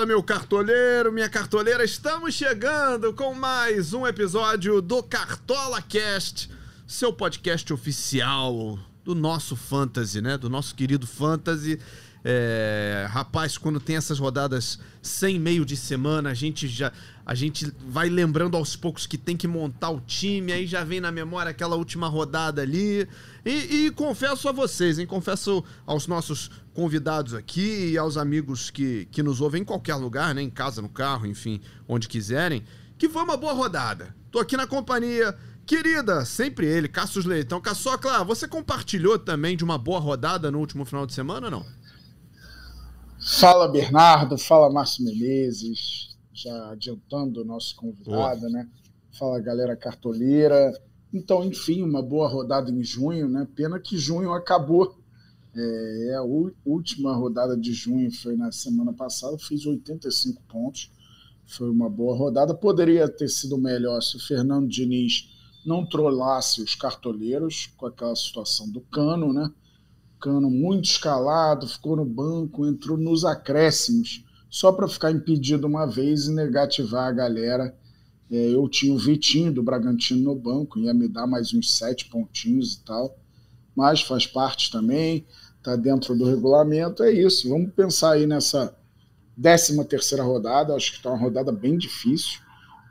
Fala, meu cartoleiro, minha cartoleira, estamos chegando com mais um episódio do Cartola Cast, seu podcast oficial do nosso Fantasy, né? Do nosso querido Fantasy. É, rapaz, quando tem essas rodadas sem meio de semana, a gente já a gente vai lembrando aos poucos que tem que montar o time, aí já vem na memória aquela última rodada ali. E, e confesso a vocês, hein? Confesso aos nossos convidados aqui e aos amigos que, que nos ouvem em qualquer lugar, né? Em casa, no carro, enfim, onde quiserem, que foi uma boa rodada. Tô aqui na companhia querida, sempre ele, Cassius Leitão. Caçocla, você compartilhou também de uma boa rodada no último final de semana, não? Fala Bernardo, fala Márcio Menezes, já adiantando o nosso convidado, né? Fala galera cartoleira. Então, enfim, uma boa rodada em junho, né? Pena que junho acabou. É, a última rodada de junho foi na semana passada, fiz 85 pontos. Foi uma boa rodada. Poderia ter sido melhor se o Fernando Diniz não trollasse os cartoleiros com aquela situação do cano, né? Cano muito escalado, ficou no banco, entrou nos acréscimos, só para ficar impedido uma vez e negativar a galera. É, eu tinha o Vitinho do Bragantino no banco, ia me dar mais uns sete pontinhos e tal, mas faz parte também, está dentro do regulamento, é isso. Vamos pensar aí nessa 13 terceira rodada, acho que está uma rodada bem difícil,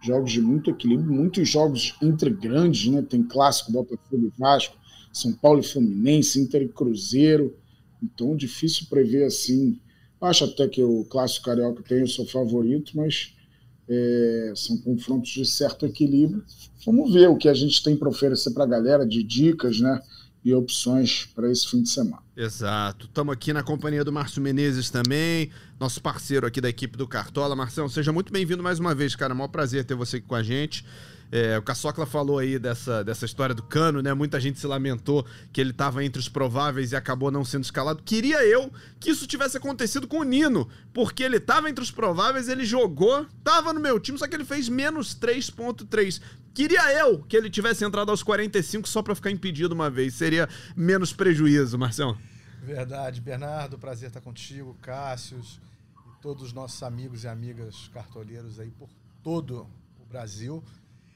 jogos de muito equilíbrio, muitos jogos entre grandes, né? Tem clássico Botafogo e Vasco, são Paulo e Fluminense, Inter e Cruzeiro. Então, difícil prever assim. Acho até que o Clássico Carioca tem o seu favorito, mas é, são confrontos de certo equilíbrio. Vamos ver o que a gente tem para oferecer para a galera de dicas, né? E opções para esse fim de semana. Exato. Estamos aqui na companhia do Márcio Menezes também, nosso parceiro aqui da equipe do Cartola. Marcelo, seja muito bem-vindo mais uma vez, cara. É um maior prazer ter você aqui com a gente. É, o Caçocla falou aí dessa, dessa história do Cano, né? Muita gente se lamentou que ele estava entre os prováveis e acabou não sendo escalado. Queria eu que isso tivesse acontecido com o Nino, porque ele estava entre os prováveis, ele jogou, estava no meu time, só que ele fez menos 3.3. Queria eu que ele tivesse entrado aos 45 só para ficar impedido uma vez. Seria menos prejuízo, Marcelo. Verdade, Bernardo, prazer estar contigo, Cássius e todos os nossos amigos e amigas cartoleiros aí por todo o Brasil.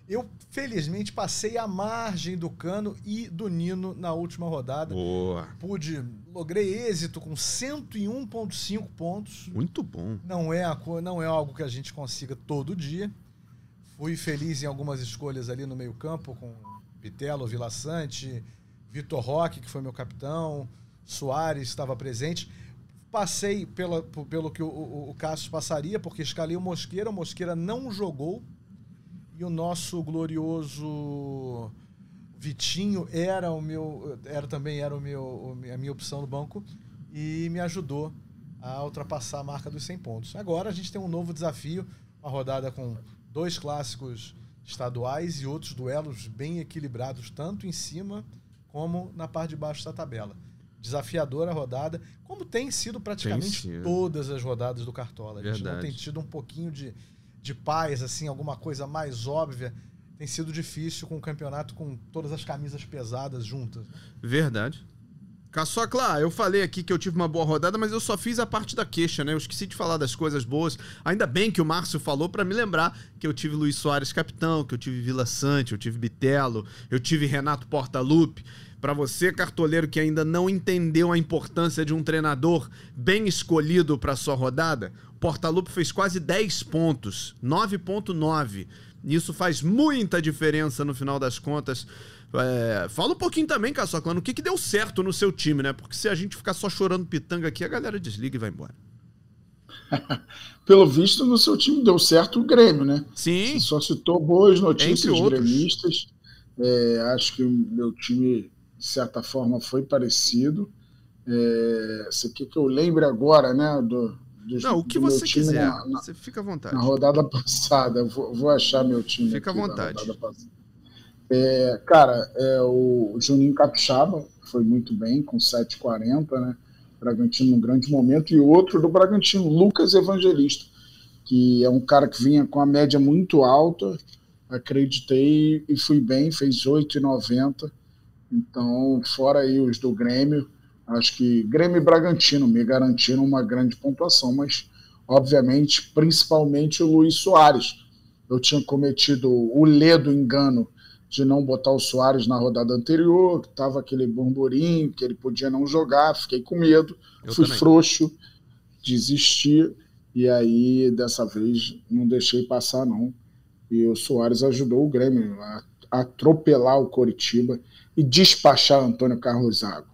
Eu, felizmente, passei a margem do Cano e do Nino na última rodada. Boa. Pude, logrei êxito com 101,5 pontos. Muito bom. Não é, a, não é algo que a gente consiga todo dia. Fui feliz em algumas escolhas ali no meio-campo, com Pitelo, Vila Sante, Vitor Roque, que foi meu capitão, Soares estava presente. Passei pela, pelo que o, o, o Cássio passaria, porque escalei o Mosqueira. O Mosqueira não jogou e o nosso glorioso Vitinho era o meu era também era o meu a minha opção no banco e me ajudou a ultrapassar a marca dos 100 pontos. Agora a gente tem um novo desafio, uma rodada com dois clássicos estaduais e outros duelos bem equilibrados tanto em cima como na parte de baixo da tabela. Desafiadora a rodada, como tem sido praticamente tem todas as rodadas do Cartola. A gente Verdade. não tem tido um pouquinho de de paz, assim, alguma coisa mais óbvia, tem sido difícil com o campeonato com todas as camisas pesadas juntas. Verdade. Caçocla, eu falei aqui que eu tive uma boa rodada, mas eu só fiz a parte da queixa, né? Eu esqueci de falar das coisas boas. Ainda bem que o Márcio falou para me lembrar que eu tive Luiz Soares capitão, que eu tive Vila Sante, eu tive Bitelo, eu tive Renato Portaluppi. Para você, cartoleiro, que ainda não entendeu a importância de um treinador bem escolhido para sua rodada, Portalupe fez quase 10 pontos, 9.9. Isso faz muita diferença no final das contas. É, fala um pouquinho também, Caçoclano, o que, que deu certo no seu time, né? Porque se a gente ficar só chorando pitanga aqui, a galera desliga e vai embora. Pelo visto, no seu time deu certo o Grêmio, né? Sim. Você só citou boas notícias gremistas. É, acho que o meu time, de certa forma, foi parecido. É, você quer que eu lembre agora, né? Do, não, o que você quiser. Na, na, você fica à vontade. Na rodada passada, vou, vou achar meu time. Fica à vontade. É, cara, é, o Juninho Capixaba foi muito bem, com 7,40, né? Bragantino num grande momento. E outro do Bragantino, Lucas Evangelista, que é um cara que vinha com a média muito alta. Acreditei e fui bem, fez 8,90. Então, fora aí os do Grêmio, Acho que Grêmio e Bragantino me garantiram uma grande pontuação, mas obviamente, principalmente o Luiz Soares. Eu tinha cometido o ledo engano de não botar o Soares na rodada anterior, que estava aquele burburinho, que ele podia não jogar, fiquei com medo, eu fui também. frouxo, desisti, e aí dessa vez não deixei passar, não. E o Soares ajudou o Grêmio a atropelar o Coritiba e despachar Antônio Carlos Zago.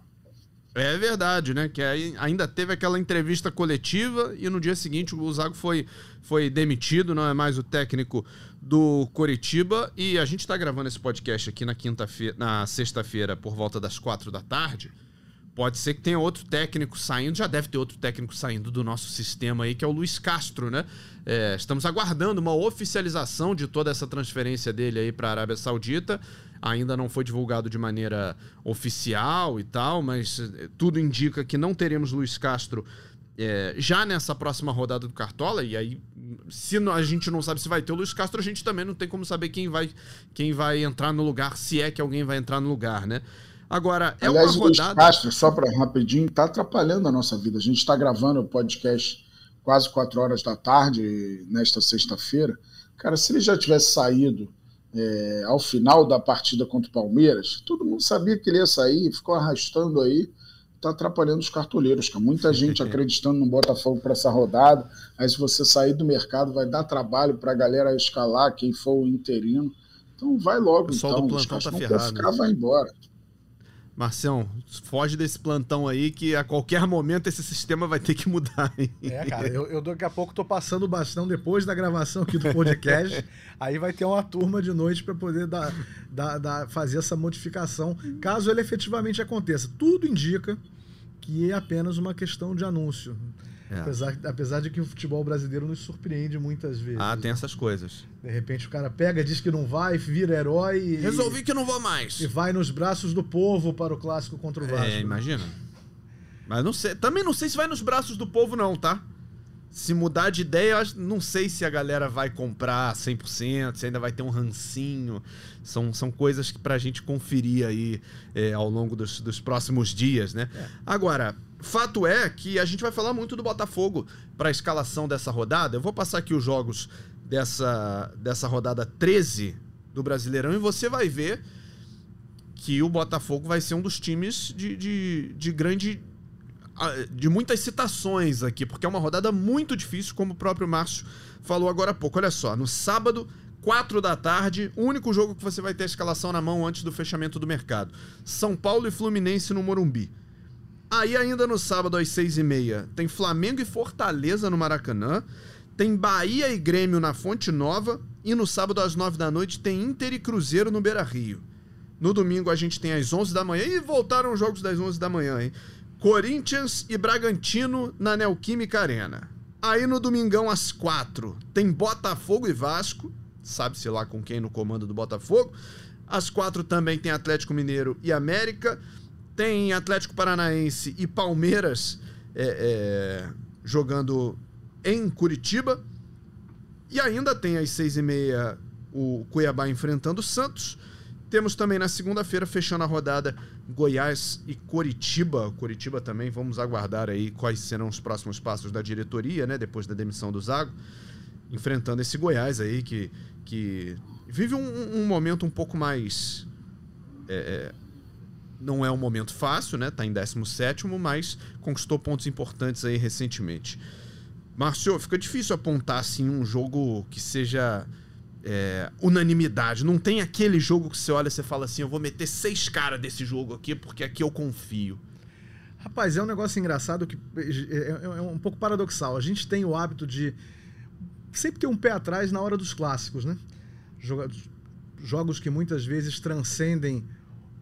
É verdade, né? Que ainda teve aquela entrevista coletiva e no dia seguinte o Zago foi, foi demitido, não é mais o técnico do Coritiba. E a gente está gravando esse podcast aqui na quinta-feira, na sexta-feira, por volta das quatro da tarde. Pode ser que tenha outro técnico saindo, já deve ter outro técnico saindo do nosso sistema aí, que é o Luiz Castro, né? É, estamos aguardando uma oficialização de toda essa transferência dele aí para a Arábia Saudita ainda não foi divulgado de maneira oficial e tal, mas eh, tudo indica que não teremos Luiz Castro é, já nessa próxima rodada do Cartola, e aí, se a gente não sabe se vai ter o Luiz Castro, a gente também não tem como saber quem vai, quem vai entrar no lugar, se é que alguém vai entrar no lugar, né? Agora, é Aliás, uma rodada. Luiz Castro, só para rapidinho, tá atrapalhando a nossa vida. A gente está gravando o podcast quase quatro horas da tarde, nesta sexta-feira. Cara, se ele já tivesse saído é, ao final da partida contra o Palmeiras, todo mundo sabia que ele ia sair, ficou arrastando aí, está atrapalhando os cartoleiros, cara. Muita gente acreditando no Botafogo para essa rodada. Aí, se você sair do mercado, vai dar trabalho para a galera escalar, quem for o interino. Então, vai logo. O pessoal então. do plantão tá ferrado. Ficar, vai embora. Marcião, foge desse plantão aí que a qualquer momento esse sistema vai ter que mudar. Hein? É, cara, eu, eu daqui a pouco tô passando o bastão depois da gravação aqui do podcast. aí vai ter uma turma de noite para poder dar, dar, dar, fazer essa modificação, caso ele efetivamente aconteça. Tudo indica que é apenas uma questão de anúncio. É. Apesar, apesar de que o futebol brasileiro nos surpreende muitas vezes. Ah, tem essas coisas. De repente o cara pega, diz que não vai, vira herói. E, Resolvi que não vou mais. E vai nos braços do povo para o clássico contra o é, Vasco. É, imagina. Mas não sei, também não sei se vai nos braços do povo, não, tá? Se mudar de ideia, não sei se a galera vai comprar 100%, se ainda vai ter um rancinho. São, são coisas que pra gente conferir aí é, ao longo dos, dos próximos dias, né? É. Agora, fato é que a gente vai falar muito do Botafogo para a escalação dessa rodada. Eu vou passar aqui os jogos dessa, dessa rodada 13 do Brasileirão e você vai ver que o Botafogo vai ser um dos times de, de, de grande. De muitas citações aqui, porque é uma rodada muito difícil, como o próprio Márcio falou agora há pouco. Olha só, no sábado, 4 da tarde, o único jogo que você vai ter a escalação na mão antes do fechamento do mercado. São Paulo e Fluminense no Morumbi. Aí ainda no sábado às seis e meia tem Flamengo e Fortaleza no Maracanã, tem Bahia e Grêmio na Fonte Nova e no sábado às nove da noite tem Inter e Cruzeiro no Beira Rio. No domingo a gente tem às onze da manhã e voltaram os jogos das onze da manhã, hein? Corinthians e Bragantino na Neoquímica Arena. Aí no domingão às quatro tem Botafogo e Vasco, sabe-se lá com quem no comando do Botafogo. Às quatro também tem Atlético Mineiro e América. Tem Atlético Paranaense e Palmeiras é, é, jogando em Curitiba. E ainda tem às seis e meia o Cuiabá enfrentando o Santos. Temos também na segunda-feira, fechando a rodada, Goiás e Curitiba. Curitiba também, vamos aguardar aí quais serão os próximos passos da diretoria, né? Depois da demissão do Zago. Enfrentando esse Goiás aí, que, que vive um, um momento um pouco mais é, é não é um momento fácil, né? Tá em 17, mas conquistou pontos importantes aí recentemente. Márcio, fica difícil apontar assim um jogo que seja é, unanimidade. Não tem aquele jogo que você olha e você fala assim: eu vou meter seis caras desse jogo aqui porque aqui eu confio. Rapaz, é um negócio engraçado que é, é, é um pouco paradoxal. A gente tem o hábito de sempre ter um pé atrás na hora dos clássicos, né? Jogos que muitas vezes transcendem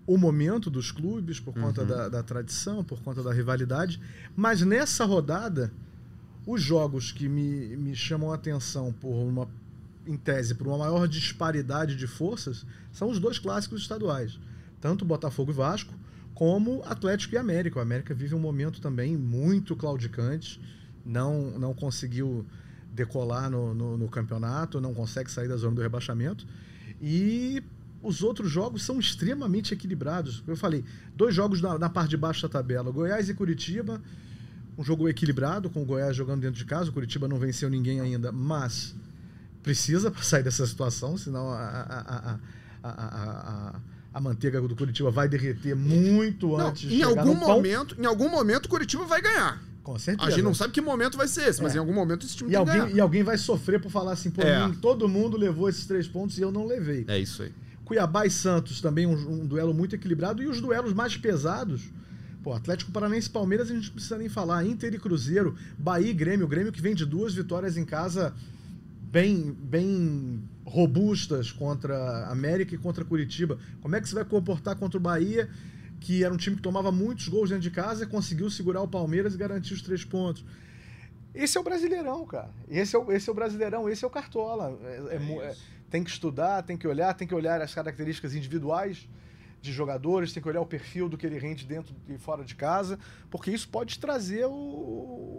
o momento dos clubes, por conta uhum. da, da, tradição, por conta da rivalidade. Mas nessa rodada, os jogos que me, me chamam a atenção por uma, em tese, por uma maior disparidade de forças, são os dois clássicos estaduais. Tanto Botafogo e Vasco, como Atlético e América. O América vive um momento também muito claudicante, não, não conseguiu decolar no, no, no campeonato, não consegue sair da zona do rebaixamento. E os outros jogos são extremamente equilibrados. Eu falei, dois jogos na, na parte de baixo da tabela, Goiás e Curitiba, Um jogo equilibrado, com o Goiás jogando dentro de casa. O Curitiba não venceu ninguém ainda, mas precisa sair dessa situação, senão a, a, a, a, a manteiga do Curitiba vai derreter muito não, antes de em algum momento Em algum momento o Curitiba vai ganhar. Com certeza. A gente não sabe que momento vai ser esse, mas é. em algum momento esse time e tem alguém, ganhar. E alguém vai sofrer por falar assim, pô, é. mim, todo mundo levou esses três pontos e eu não levei. É isso aí. Cuiabá e Santos também um, um duelo muito equilibrado. E os duelos mais pesados, Pô, Atlético Paranaense e Palmeiras a gente não precisa nem falar. Inter e Cruzeiro, Bahia e Grêmio. O Grêmio que vem de duas vitórias em casa bem, bem robustas contra América e contra Curitiba. Como é que você vai comportar contra o Bahia, que era um time que tomava muitos gols dentro de casa, conseguiu segurar o Palmeiras e garantir os três pontos? Esse é o Brasileirão, cara. Esse é o, esse é o Brasileirão, esse é o Cartola. É, é, é, tem que estudar, tem que olhar, tem que olhar as características individuais de jogadores, tem que olhar o perfil do que ele rende dentro e fora de casa, porque isso pode trazer o,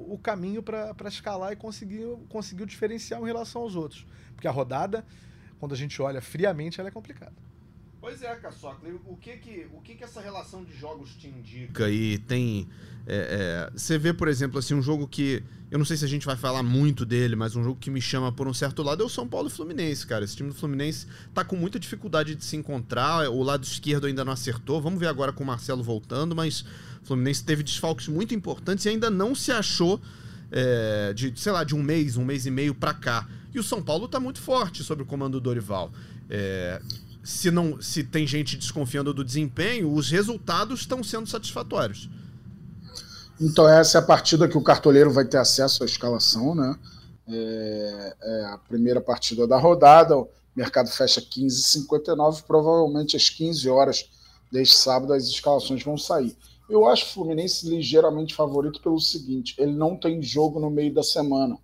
o caminho para escalar e conseguir, conseguir o diferencial em relação aos outros. Porque a rodada, quando a gente olha friamente, ela é complicada. Pois é, Caçoca. O que que, o que que essa relação de jogos te indica? E tem. É, é, você vê, por exemplo, assim, um jogo que. Eu não sei se a gente vai falar muito dele, mas um jogo que me chama por um certo lado é o São Paulo e Fluminense, cara. Esse time do Fluminense tá com muita dificuldade de se encontrar. O lado esquerdo ainda não acertou. Vamos ver agora com o Marcelo voltando, mas o Fluminense teve desfalques muito importantes e ainda não se achou é, de, sei lá, de um mês, um mês e meio para cá. E o São Paulo tá muito forte sobre o comando do Dorival. É, se não se tem gente desconfiando do desempenho, os resultados estão sendo satisfatórios. Então essa é a partida que o cartoleiro vai ter acesso à escalação, né? É, é a primeira partida da rodada, o mercado fecha 15h59, provavelmente às 15 horas deste sábado as escalações vão sair. Eu acho o Fluminense ligeiramente favorito pelo seguinte: ele não tem jogo no meio da semana,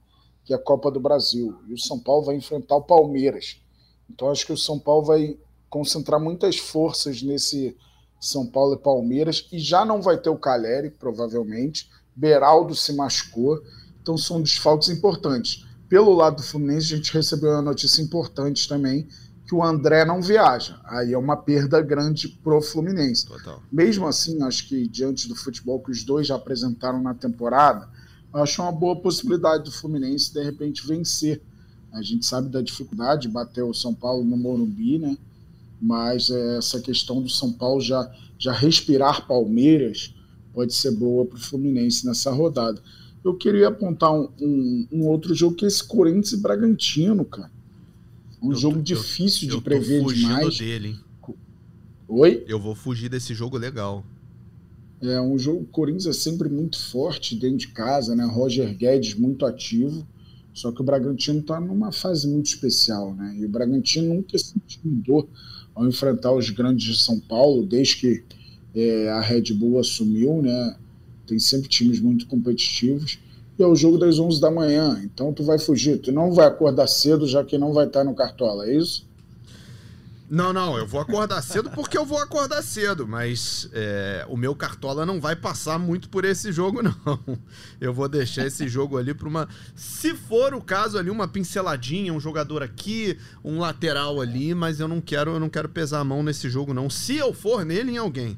que é a Copa do Brasil, e o São Paulo vai enfrentar o Palmeiras. Então acho que o São Paulo vai concentrar muitas forças nesse São Paulo e Palmeiras e já não vai ter o Caleri, provavelmente. Beraldo se machucou, então são desfalques importantes. Pelo lado do Fluminense, a gente recebeu uma notícia importante também, que o André não viaja. Aí é uma perda grande pro Fluminense. Total. Mesmo assim, acho que diante do futebol que os dois já apresentaram na temporada, acho uma boa possibilidade do Fluminense de repente vencer. A gente sabe da dificuldade de bater o São Paulo no Morumbi, né? Mas é, essa questão do São Paulo já, já respirar Palmeiras pode ser boa para o Fluminense nessa rodada. Eu queria apontar um, um, um, outro jogo que é esse Corinthians e Bragantino, cara. Um eu jogo tô, difícil eu, de prever eu demais. Dele, hein? Oi? Eu vou fugir desse jogo legal. É um jogo. O Corinthians é sempre muito forte dentro de casa, né? Roger Guedes muito ativo. Só que o Bragantino está numa fase muito especial, né? E o Bragantino nunca se intimidou ao enfrentar os grandes de São Paulo, desde que é, a Red Bull assumiu, né? Tem sempre times muito competitivos. E é o jogo das 11 da manhã, então tu vai fugir, tu não vai acordar cedo já que não vai estar no Cartola, é isso? Não, não, eu vou acordar cedo porque eu vou acordar cedo, mas é, o meu cartola não vai passar muito por esse jogo, não. Eu vou deixar esse jogo ali para uma. Se for o caso ali, uma pinceladinha, um jogador aqui, um lateral ali, mas eu não quero, eu não quero pesar a mão nesse jogo, não. Se eu for nele em alguém.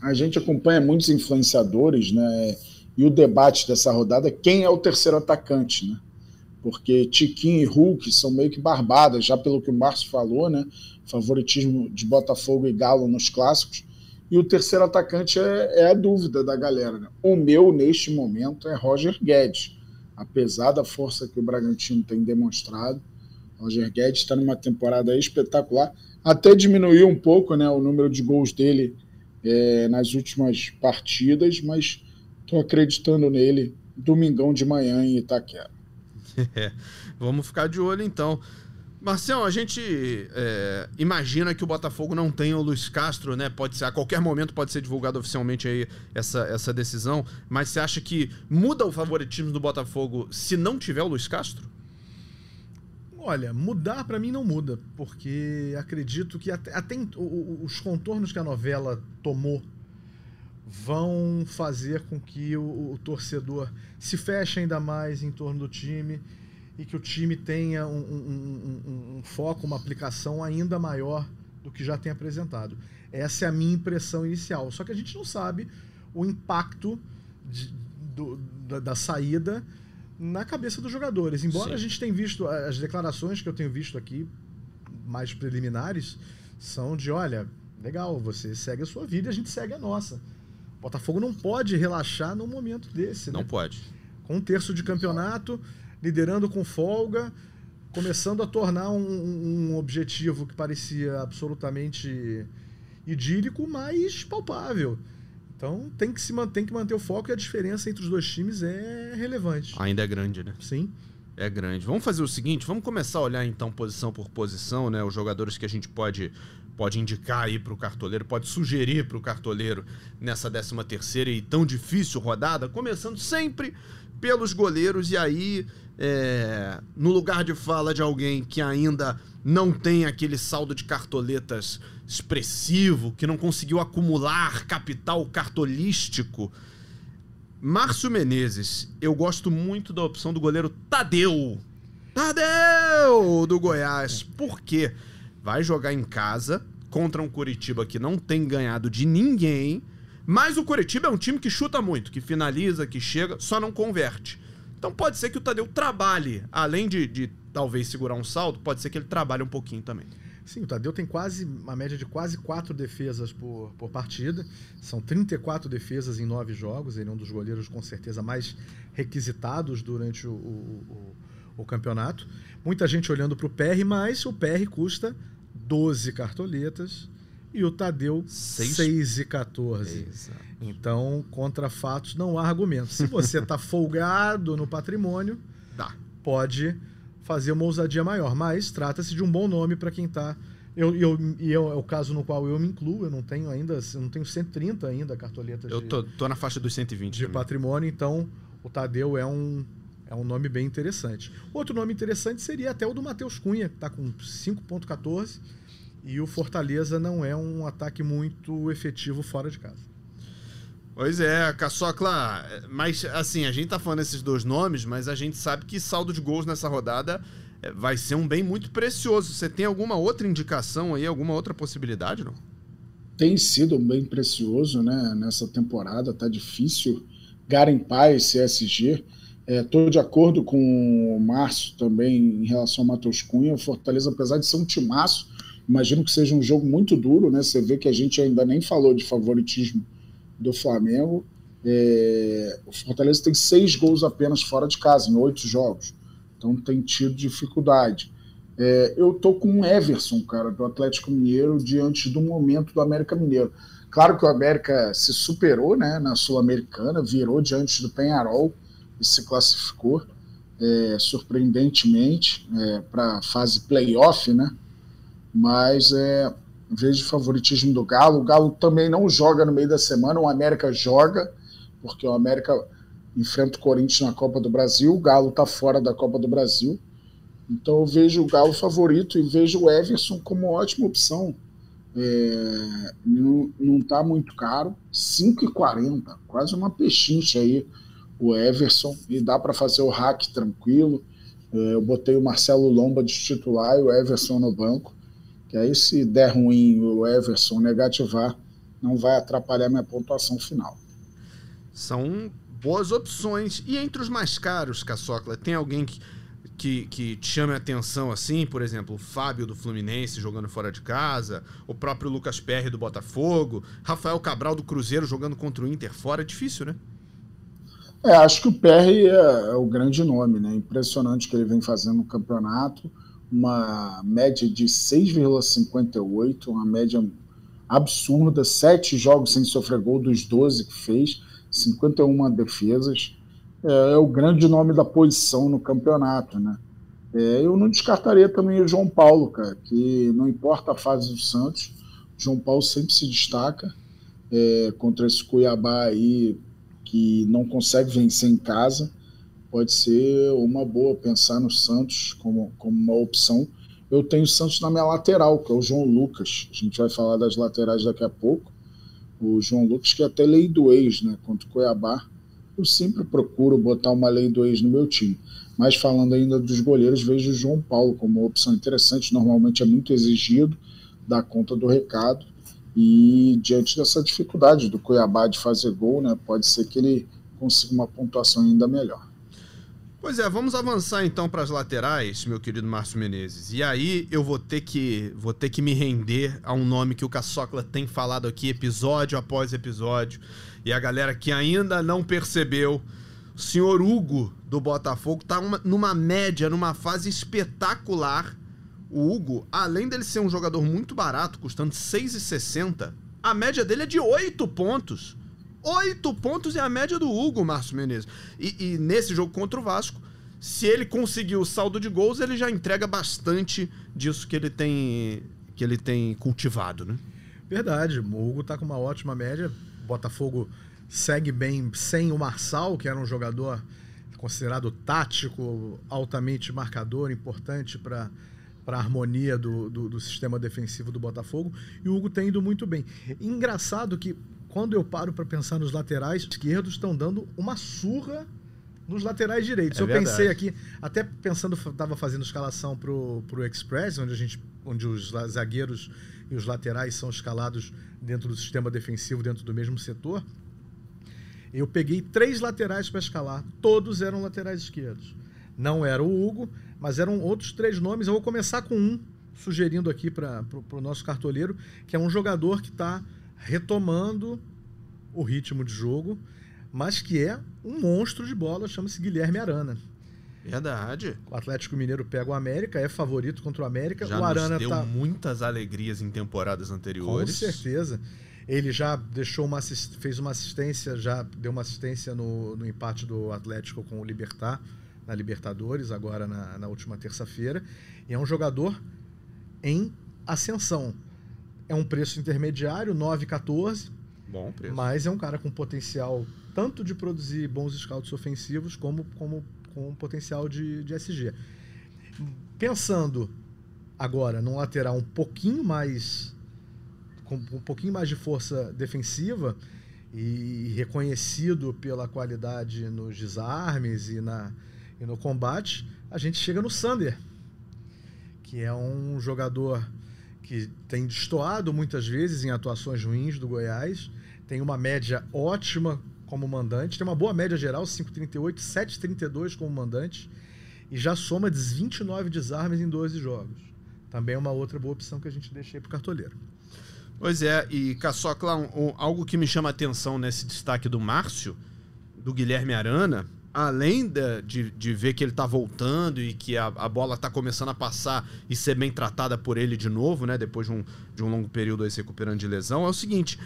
A gente acompanha muitos influenciadores, né? E o debate dessa rodada, quem é o terceiro atacante, né? Porque Tiquinho e Hulk são meio que barbadas, já pelo que o Márcio falou, né? Favoritismo de Botafogo e Galo nos clássicos. E o terceiro atacante é, é a dúvida da galera. Né? O meu, neste momento, é Roger Guedes. Apesar da força que o Bragantino tem demonstrado, Roger Guedes está numa temporada espetacular. Até diminuiu um pouco né, o número de gols dele é, nas últimas partidas, mas estou acreditando nele domingão de manhã em Itaquera. É, vamos ficar de olho então. Marcelo, a gente é, imagina que o Botafogo não tenha o Luiz Castro, né? Pode ser, a qualquer momento pode ser divulgado oficialmente aí essa, essa decisão, mas você acha que muda o favoritismo do Botafogo se não tiver o Luiz Castro? Olha, mudar para mim não muda, porque acredito que até, até os contornos que a novela tomou vão fazer com que o, o, torcedor se feche ainda mais em torno do time e que o time tenha um, um, um, um, foco, uma aplicação ainda maior do que já tem apresentado. Essa é a minha impressão inicial. Só que a gente não sabe o impacto de, do, da, da, saída na cabeça dos jogadores. Embora Sim. a gente tenha visto as declarações que eu tenho visto aqui, mais preliminares, são de: olha, legal, você segue a sua vida e a gente segue a nossa. Botafogo não pode relaxar num momento desse. Não né? pode. Com um terço de campeonato, liderando com folga, começando a tornar um, um objetivo que parecia absolutamente idílico, mais palpável. Então tem que se manter, tem que manter o foco e a diferença entre os dois times é relevante. Ainda é grande, né? Sim. É grande. Vamos fazer o seguinte, vamos começar a olhar então posição por posição, né? Os jogadores que a gente pode pode indicar aí para o cartoleiro, pode sugerir para o cartoleiro nessa 13 terceira e tão difícil rodada, começando sempre pelos goleiros e aí é, no lugar de fala de alguém que ainda não tem aquele saldo de cartoletas expressivo, que não conseguiu acumular capital cartolístico. Márcio Menezes, eu gosto muito da opção do goleiro Tadeu. Tadeu do Goiás. Por quê? Vai jogar em casa contra um Curitiba que não tem ganhado de ninguém. Mas o Curitiba é um time que chuta muito, que finaliza, que chega, só não converte. Então pode ser que o Tadeu trabalhe, além de, de talvez segurar um saldo, pode ser que ele trabalhe um pouquinho também. Sim, o Tadeu tem quase uma média de quase quatro defesas por, por partida. São 34 defesas em nove jogos. Ele é um dos goleiros com certeza mais requisitados durante o, o, o, o campeonato. Muita gente olhando para o PR, mas o PR custa 12 cartoletas e o Tadeu 6, e 14. Exato. Então, contra fatos não há argumento. Se você está folgado no patrimônio, Dá. pode fazer uma ousadia maior. Mas trata-se de um bom nome para quem está. Eu, eu, e eu, é o caso no qual eu me incluo, eu não tenho ainda, eu não tenho 130 ainda cartoletas eu tô, tô na faixa dos 120 de também. patrimônio, então o Tadeu é um, é um nome bem interessante. Outro nome interessante seria até o do Matheus Cunha, que está com 5.14 e o Fortaleza não é um ataque muito efetivo fora de casa. Pois é, Caçocla, mas assim, a gente tá falando esses dois nomes, mas a gente sabe que saldo de gols nessa rodada é, vai ser um bem muito precioso. Você tem alguma outra indicação aí, alguma outra possibilidade, não? Tem sido um bem precioso, né? Nessa temporada, tá difícil garimpar esse SG. Estou é, de acordo com o Márcio também em relação ao Matheus Cunha. O Fortaleza, apesar de ser um timaço, Imagino que seja um jogo muito duro, né? Você vê que a gente ainda nem falou de favoritismo do Flamengo. É... o Fortaleza tem seis gols apenas fora de casa, em oito jogos. Então tem tido dificuldade. É... eu tô com o Everson, cara, do Atlético Mineiro, diante do momento do América Mineiro. Claro que o América se superou né, na Sul-Americana, virou diante do Penharol e se classificou é, surpreendentemente é, para a fase playoff, né? mas é, vejo favoritismo do Galo. O Galo também não joga no meio da semana, o América joga, porque o América enfrenta o Corinthians na Copa do Brasil, o Galo está fora da Copa do Brasil. Então eu vejo o Galo favorito e vejo o Everson como ótima opção. É, não está muito caro, 5,40, quase uma pechincha aí o Everson, e dá para fazer o hack tranquilo. É, eu botei o Marcelo Lomba de titular e o Everson no banco. Que aí, se der ruim o Everson negativar, não vai atrapalhar minha pontuação final. São boas opções. E entre os mais caros, Caçocla, tem alguém que, que, que te chame a atenção assim? Por exemplo, o Fábio do Fluminense jogando fora de casa, o próprio Lucas Perry do Botafogo, Rafael Cabral do Cruzeiro jogando contra o Inter fora. É difícil, né? É, acho que o Perry é, é o grande nome, né? Impressionante que ele vem fazendo no campeonato uma média de 6,58, uma média absurda, sete jogos sem sofrer gol dos 12 que fez, 51 defesas. É, é o grande nome da posição no campeonato, né? É, eu não descartaria também o João Paulo, cara, que não importa a fase do Santos, João Paulo sempre se destaca é, contra esse Cuiabá aí que não consegue vencer em casa pode ser uma boa pensar no Santos como, como uma opção. Eu tenho o Santos na minha lateral, que é o João Lucas. A gente vai falar das laterais daqui a pouco. O João Lucas, que é até lei do ex, né? Contra o Cuiabá. Eu sempre procuro botar uma lei do ex no meu time. Mas falando ainda dos goleiros, vejo o João Paulo como uma opção interessante. Normalmente é muito exigido, dá conta do recado. E diante dessa dificuldade do Cuiabá de fazer gol, né? Pode ser que ele consiga uma pontuação ainda melhor. Pois é, vamos avançar então para as laterais, meu querido Márcio Menezes. E aí eu vou ter que vou ter que me render a um nome que o Caçocla tem falado aqui episódio após episódio. E a galera que ainda não percebeu, o senhor Hugo do Botafogo tá uma, numa média, numa fase espetacular. O Hugo, além dele ser um jogador muito barato, custando 6,60, a média dele é de 8 pontos. Oito pontos é a média do Hugo, Márcio Menezes. E, e, nesse jogo contra o Vasco, se ele conseguir o saldo de gols, ele já entrega bastante disso que ele tem, que ele tem cultivado, né? Verdade. O Hugo tá com uma ótima média. O Botafogo segue bem sem o Marçal, que era um jogador considerado tático, altamente marcador, importante para para a harmonia do, do, do, sistema defensivo do Botafogo. E o Hugo tem ido muito bem. Engraçado que quando eu paro para pensar nos laterais esquerdos, estão dando uma surra nos laterais direitos. É eu verdade. pensei aqui, até pensando, estava fazendo escalação para o Express, onde, a gente, onde os zagueiros e os laterais são escalados dentro do sistema defensivo, dentro do mesmo setor. Eu peguei três laterais para escalar, todos eram laterais esquerdos. Não era o Hugo, mas eram outros três nomes. Eu vou começar com um, sugerindo aqui para o nosso cartoleiro, que é um jogador que está retomando o ritmo de jogo, mas que é um monstro de bola, chama-se Guilherme Arana. Verdade. O Atlético Mineiro pega o América, é favorito contra o América. Já o Arana deu tá... muitas alegrias em temporadas anteriores. Com certeza. Ele já deixou uma fez uma assistência, já deu uma assistência no, no empate do Atlético com o Libertar na Libertadores, agora na, na última terça-feira. E é um jogador em ascensão é um preço intermediário, 9,14. Bom preço. Mas é um cara com potencial tanto de produzir bons scouts ofensivos como, como com potencial de, de SG. Pensando agora num lateral um pouquinho mais com um pouquinho mais de força defensiva e reconhecido pela qualidade nos desarmes e, na, e no combate, a gente chega no Sander, que é um jogador que tem destoado muitas vezes em atuações ruins do Goiás, tem uma média ótima como mandante, tem uma boa média geral, 5,38, 7,32 como mandante, e já soma 29 desarmes em 12 jogos. Também é uma outra boa opção que a gente deixa aí para o cartoleiro. Pois é, e Caçocla, um, um, algo que me chama a atenção nesse destaque do Márcio, do Guilherme Arana, além de, de, de, ver que ele está voltando e que a, a bola está começando a passar e ser bem tratada por ele de novo, né? Depois de um, de um longo período aí se recuperando de lesão, é o seguinte.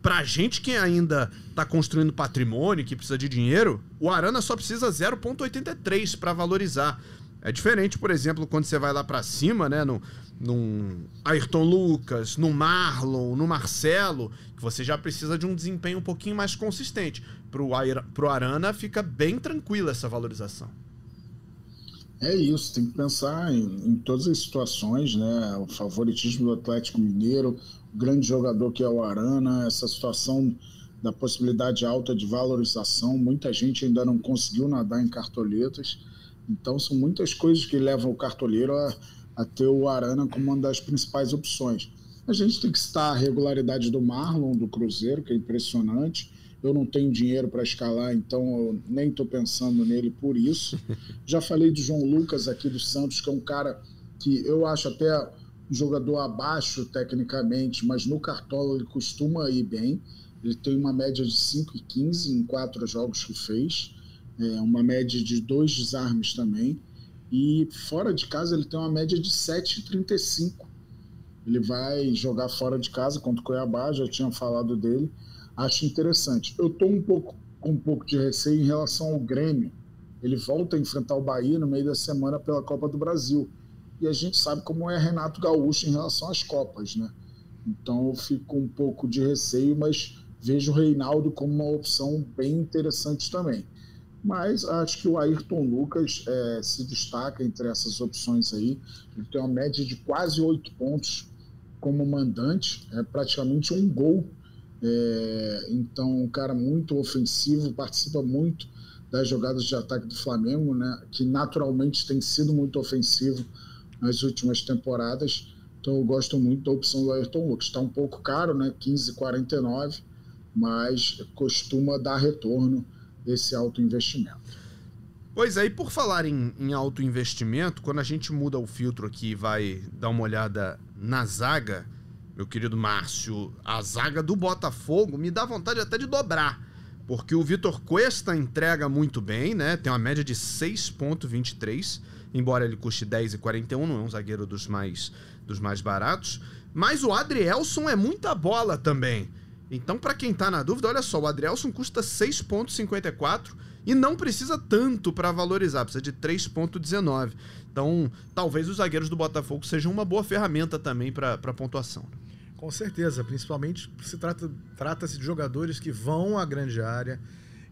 Pra gente que ainda tá construindo patrimônio, que precisa de dinheiro, o Arana só precisa 0,83 para valorizar. É diferente, por exemplo, quando você vai lá para cima, né, no, num Ayrton Lucas, no Marlon, no Marcelo, que você já precisa de um desempenho um pouquinho mais consistente. Pro, pro Arana fica bem tranquila essa valorização. É isso, tem que pensar em, em, todas as situações, né? O favoritismo do Atlético Mineiro, o grande jogador que é o Arana, essa situação da possibilidade alta de valorização. Muita gente ainda não conseguiu nadar em cartoletas. Então, são muitas coisas que levam o cartoleiro a, a ter o Arana como uma das principais opções. A gente tem que citar a regularidade do Marlon, do Cruzeiro, que é impressionante. Eu não tenho dinheiro para escalar, então eu nem estou pensando nele por isso. Já falei do João Lucas aqui do Santos, que é um cara que eu acho até um jogador abaixo tecnicamente, mas no Cartola ele costuma ir bem. Ele tem uma média de 5,15 em quatro jogos que fez é, uma média de dois desarmes também. E fora de casa ele tem uma média de 7,35. Ele vai jogar fora de casa contra o Cuiabá, já tinha falado dele. Acho interessante. Eu estou um pouco com um pouco de receio em relação ao Grêmio. Ele volta a enfrentar o Bahia no meio da semana pela Copa do Brasil. E a gente sabe como é Renato Gaúcho em relação às Copas, né? Então eu fico um pouco de receio, mas vejo o Reinaldo como uma opção bem interessante também. Mas acho que o Ayrton Lucas é, se destaca entre essas opções aí. Ele tem uma média de quase oito pontos como mandante, é praticamente um gol. É, então, um cara muito ofensivo, participa muito das jogadas de ataque do Flamengo, né, que naturalmente tem sido muito ofensivo nas últimas temporadas. Então, eu gosto muito da opção do Ayrton Lucas. Está um pouco caro, né, 15,49, mas costuma dar retorno esse alto investimento. Pois é, por falar em, em alto investimento, quando a gente muda o filtro aqui e vai dar uma olhada na zaga, meu querido Márcio, a zaga do Botafogo me dá vontade até de dobrar. Porque o Vitor Cuesta entrega muito bem, né? Tem uma média de 6,23, embora ele custe 10,41, não é um zagueiro dos mais, dos mais baratos. Mas o Adrielson é muita bola também. Então, para quem tá na dúvida, olha só, o Adrielson custa 6,54 e não precisa tanto para valorizar, precisa de 3,19. Então, talvez os zagueiros do Botafogo sejam uma boa ferramenta também para pontuação. Com certeza, principalmente se trata trata-se de jogadores que vão à grande área,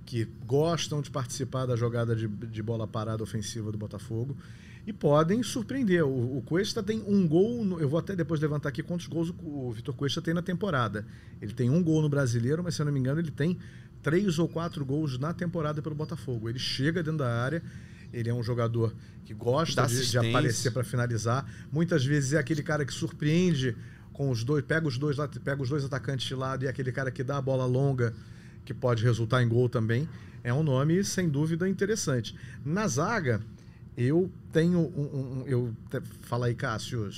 que gostam de participar da jogada de, de bola parada ofensiva do Botafogo e podem surpreender. O, o Cuesta tem um gol, no, eu vou até depois levantar aqui quantos gols o, o Vitor Cuesta tem na temporada. Ele tem um gol no Brasileiro, mas se eu não me engano ele tem três ou quatro gols na temporada pelo Botafogo. Ele chega dentro da área, ele é um jogador que gosta de, de aparecer para finalizar. Muitas vezes é aquele cara que surpreende com os dois, pega os dois, pega os dois atacantes de lado e é aquele cara que dá a bola longa, que pode resultar em gol também, é um nome sem dúvida interessante. Na zaga, eu tenho um, um eu fala aí, Cássio.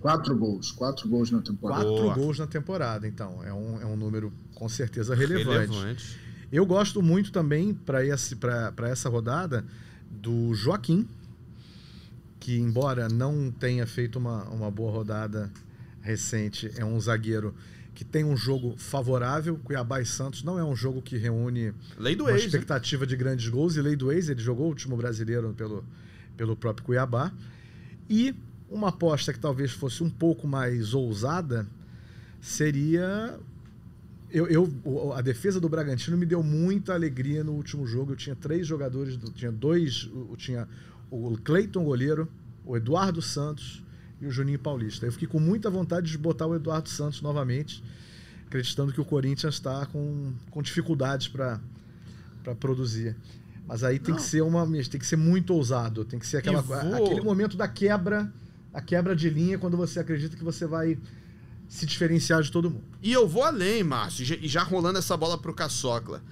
Quatro gols, quatro gols na temporada. Quatro Boa. gols na temporada, então é um, é um número com certeza relevante. relevante. Eu gosto muito também para essa rodada do Joaquim, que embora não tenha feito uma, uma boa rodada recente é um zagueiro que tem um jogo favorável. Cuiabá e Santos não é um jogo que reúne lei do uma ex, expectativa né? de grandes gols. E lei do ex, ele jogou o último brasileiro pelo, pelo próprio Cuiabá. E uma aposta que talvez fosse um pouco mais ousada seria. Eu, eu, a defesa do Bragantino me deu muita alegria no último jogo. Eu tinha três jogadores, tinha dois, eu tinha o Cleiton goleiro, o Eduardo Santos e o Juninho Paulista. Eu fiquei com muita vontade de botar o Eduardo Santos novamente, acreditando que o Corinthians está com, com dificuldades para produzir. Mas aí tem que ser uma, tem que ser muito ousado, tem que ser aquela, aquele momento da quebra, a quebra de linha quando você acredita que você vai se diferenciar de todo mundo. E eu vou além, Márcio, e já rolando essa bola pro Caçocla.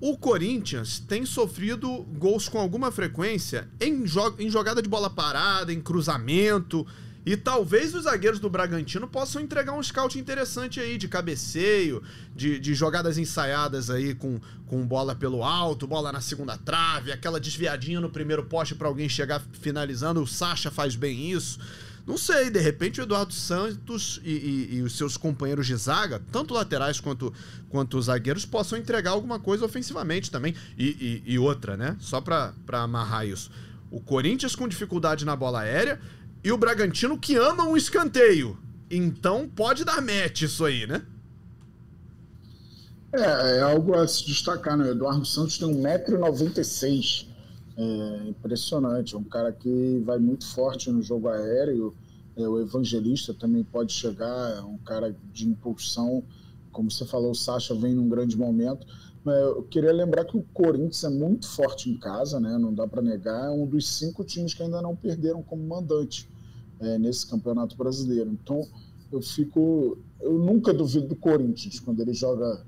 O Corinthians tem sofrido gols com alguma frequência em, jo em jogada de bola parada, em cruzamento. E talvez os zagueiros do Bragantino possam entregar um scout interessante aí, de cabeceio, de, de jogadas ensaiadas aí com, com bola pelo alto, bola na segunda trave, aquela desviadinha no primeiro poste para alguém chegar finalizando. O Sacha faz bem isso. Não sei, de repente o Eduardo Santos e, e, e, os seus companheiros de zaga, tanto laterais quanto, quanto zagueiros, possam entregar alguma coisa ofensivamente também. E, e outra, né? Só para amarrar isso. O Corinthians com dificuldade na bola aérea e o Bragantino que ama um escanteio. Então pode dar match isso aí, né? É, é algo a se destacar, né? O Eduardo Santos tem 1,96m. É impressionante, é um cara que vai muito forte no jogo aéreo. É, o Evangelista também pode chegar, é um cara de impulsão. Como você falou, o Sacha vem num grande momento. Eu queria lembrar que o Corinthians é muito forte em casa, né? não dá para negar. É um dos cinco times que ainda não perderam como mandante é, nesse campeonato brasileiro. Então eu fico. Eu nunca duvido do Corinthians quando ele joga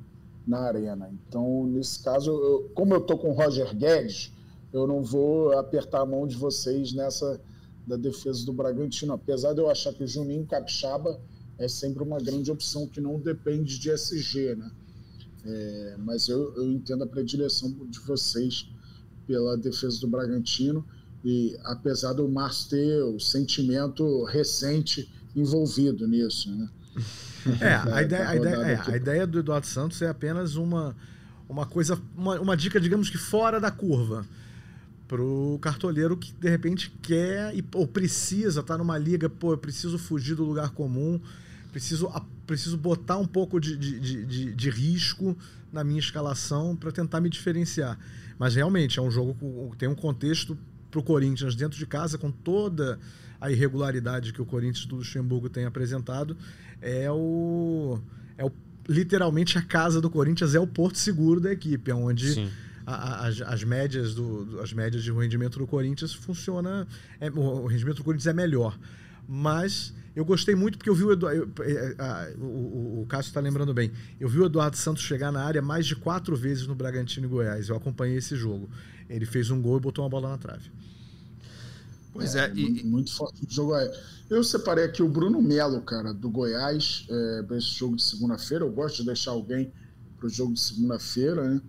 na arena. Então, nesse caso, eu, como eu tô com o Roger Guedes eu não vou apertar a mão de vocês nessa da defesa do Bragantino, apesar de eu achar que o Juninho Capixaba é sempre uma grande opção que não depende de SG, né? É, mas eu, eu entendo a predileção de vocês pela defesa do Bragantino e apesar do Márcio ter o sentimento recente envolvido nisso, né? É, a ideia, a, ideia, é, a ideia do Eduardo Santos é apenas uma, uma coisa, uma, uma dica, digamos que fora da curva pro cartoleiro que de repente quer e, ou precisa estar tá numa liga, pô, eu preciso fugir do lugar comum, preciso, preciso botar um pouco de, de, de, de risco na minha escalação para tentar me diferenciar. Mas realmente é um jogo que tem um contexto para o Corinthians dentro de casa, com toda a irregularidade que o Corinthians do Luxemburgo tem apresentado, é o, é o literalmente a casa do Corinthians é o porto seguro da equipe, é onde Sim a, as, as, médias do, as médias de rendimento do Corinthians funciona. É, o rendimento do Corinthians é melhor. Mas eu gostei muito porque eu vi o Eduardo. o, o, o Cássio está lembrando bem. Eu vi o Eduardo Santos chegar na área mais de quatro vezes no Bragantino e Goiás. Eu acompanhei esse jogo. Ele fez um gol e botou uma bola na trave. Pois é, é e... muito forte o jogo. Eu separei aqui o Bruno Melo, cara, do Goiás, é, para esse jogo de segunda-feira. Eu gosto de deixar alguém para o jogo de segunda-feira, né?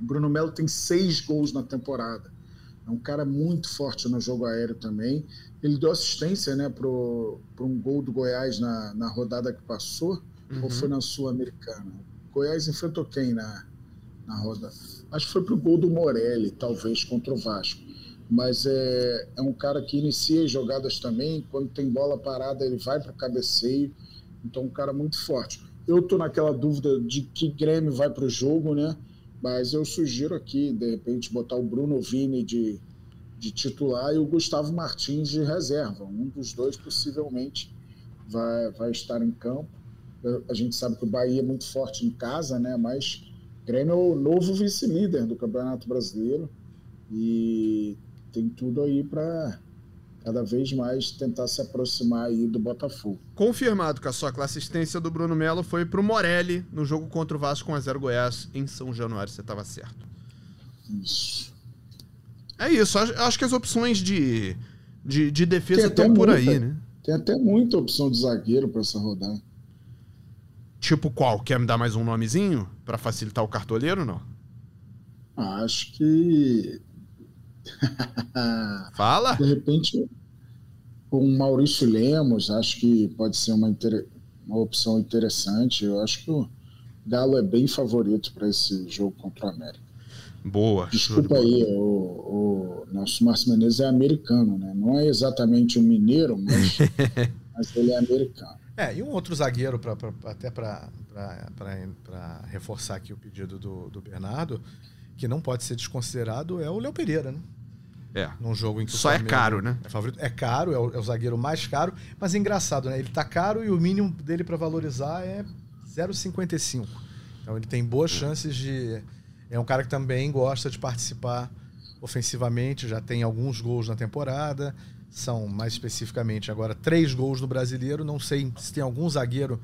O Bruno Melo tem seis gols na temporada. É um cara muito forte no jogo aéreo também. Ele deu assistência né, para um gol do Goiás na, na rodada que passou, uhum. ou foi na Sul-Americana? Goiás enfrentou quem na, na rodada? Acho que foi para o gol do Morelli, talvez, contra o Vasco. Mas é, é um cara que inicia as jogadas também. Quando tem bola parada, ele vai para o cabeceio. Então, um cara muito forte. Eu estou naquela dúvida de que Grêmio vai para o jogo, né? Mas eu sugiro aqui, de repente, botar o Bruno Vini de, de titular e o Gustavo Martins de reserva. Um dos dois possivelmente vai, vai estar em campo. A gente sabe que o Bahia é muito forte em casa, né? Mas Grêmio é o novo vice-líder do Campeonato Brasileiro e tem tudo aí para cada vez mais tentar se aproximar aí do Botafogo. Confirmado que a sua assistência do Bruno Melo foi pro Morelli no jogo contra o Vasco com a 0 Goiás em São Januário, você estava certo. Isso. É isso, acho que as opções de, de, de defesa estão por aí, né? Tem até muita opção de zagueiro para essa rodada. Tipo qual? Quer me dar mais um nomezinho para facilitar o cartoleiro, não? Acho que Fala. De repente, com o Maurício Lemos, acho que pode ser uma, inter... uma opção interessante. Eu acho que o Galo é bem favorito para esse jogo contra o América. Boa. Desculpa aí, o, o, nosso Márcio Menezes é americano, né? Não é exatamente um mineiro, mas, mas ele é americano. É, e um outro zagueiro, pra, pra até para reforçar aqui o pedido do, do Bernardo, que não pode ser desconsiderado, é o Léo Pereira, né? É. Num jogo em que Só é caro, né? É, favorito. é caro, é o, é o, zagueiro mais caro, mas é engraçado, né? Ele tá caro e o mínimo dele para valorizar é 0,55. Então ele tem boas chances de. É um cara que também gosta de participar ofensivamente, já tem alguns gols na temporada. São, mais especificamente, agora três gols no brasileiro. Não sei se tem algum zagueiro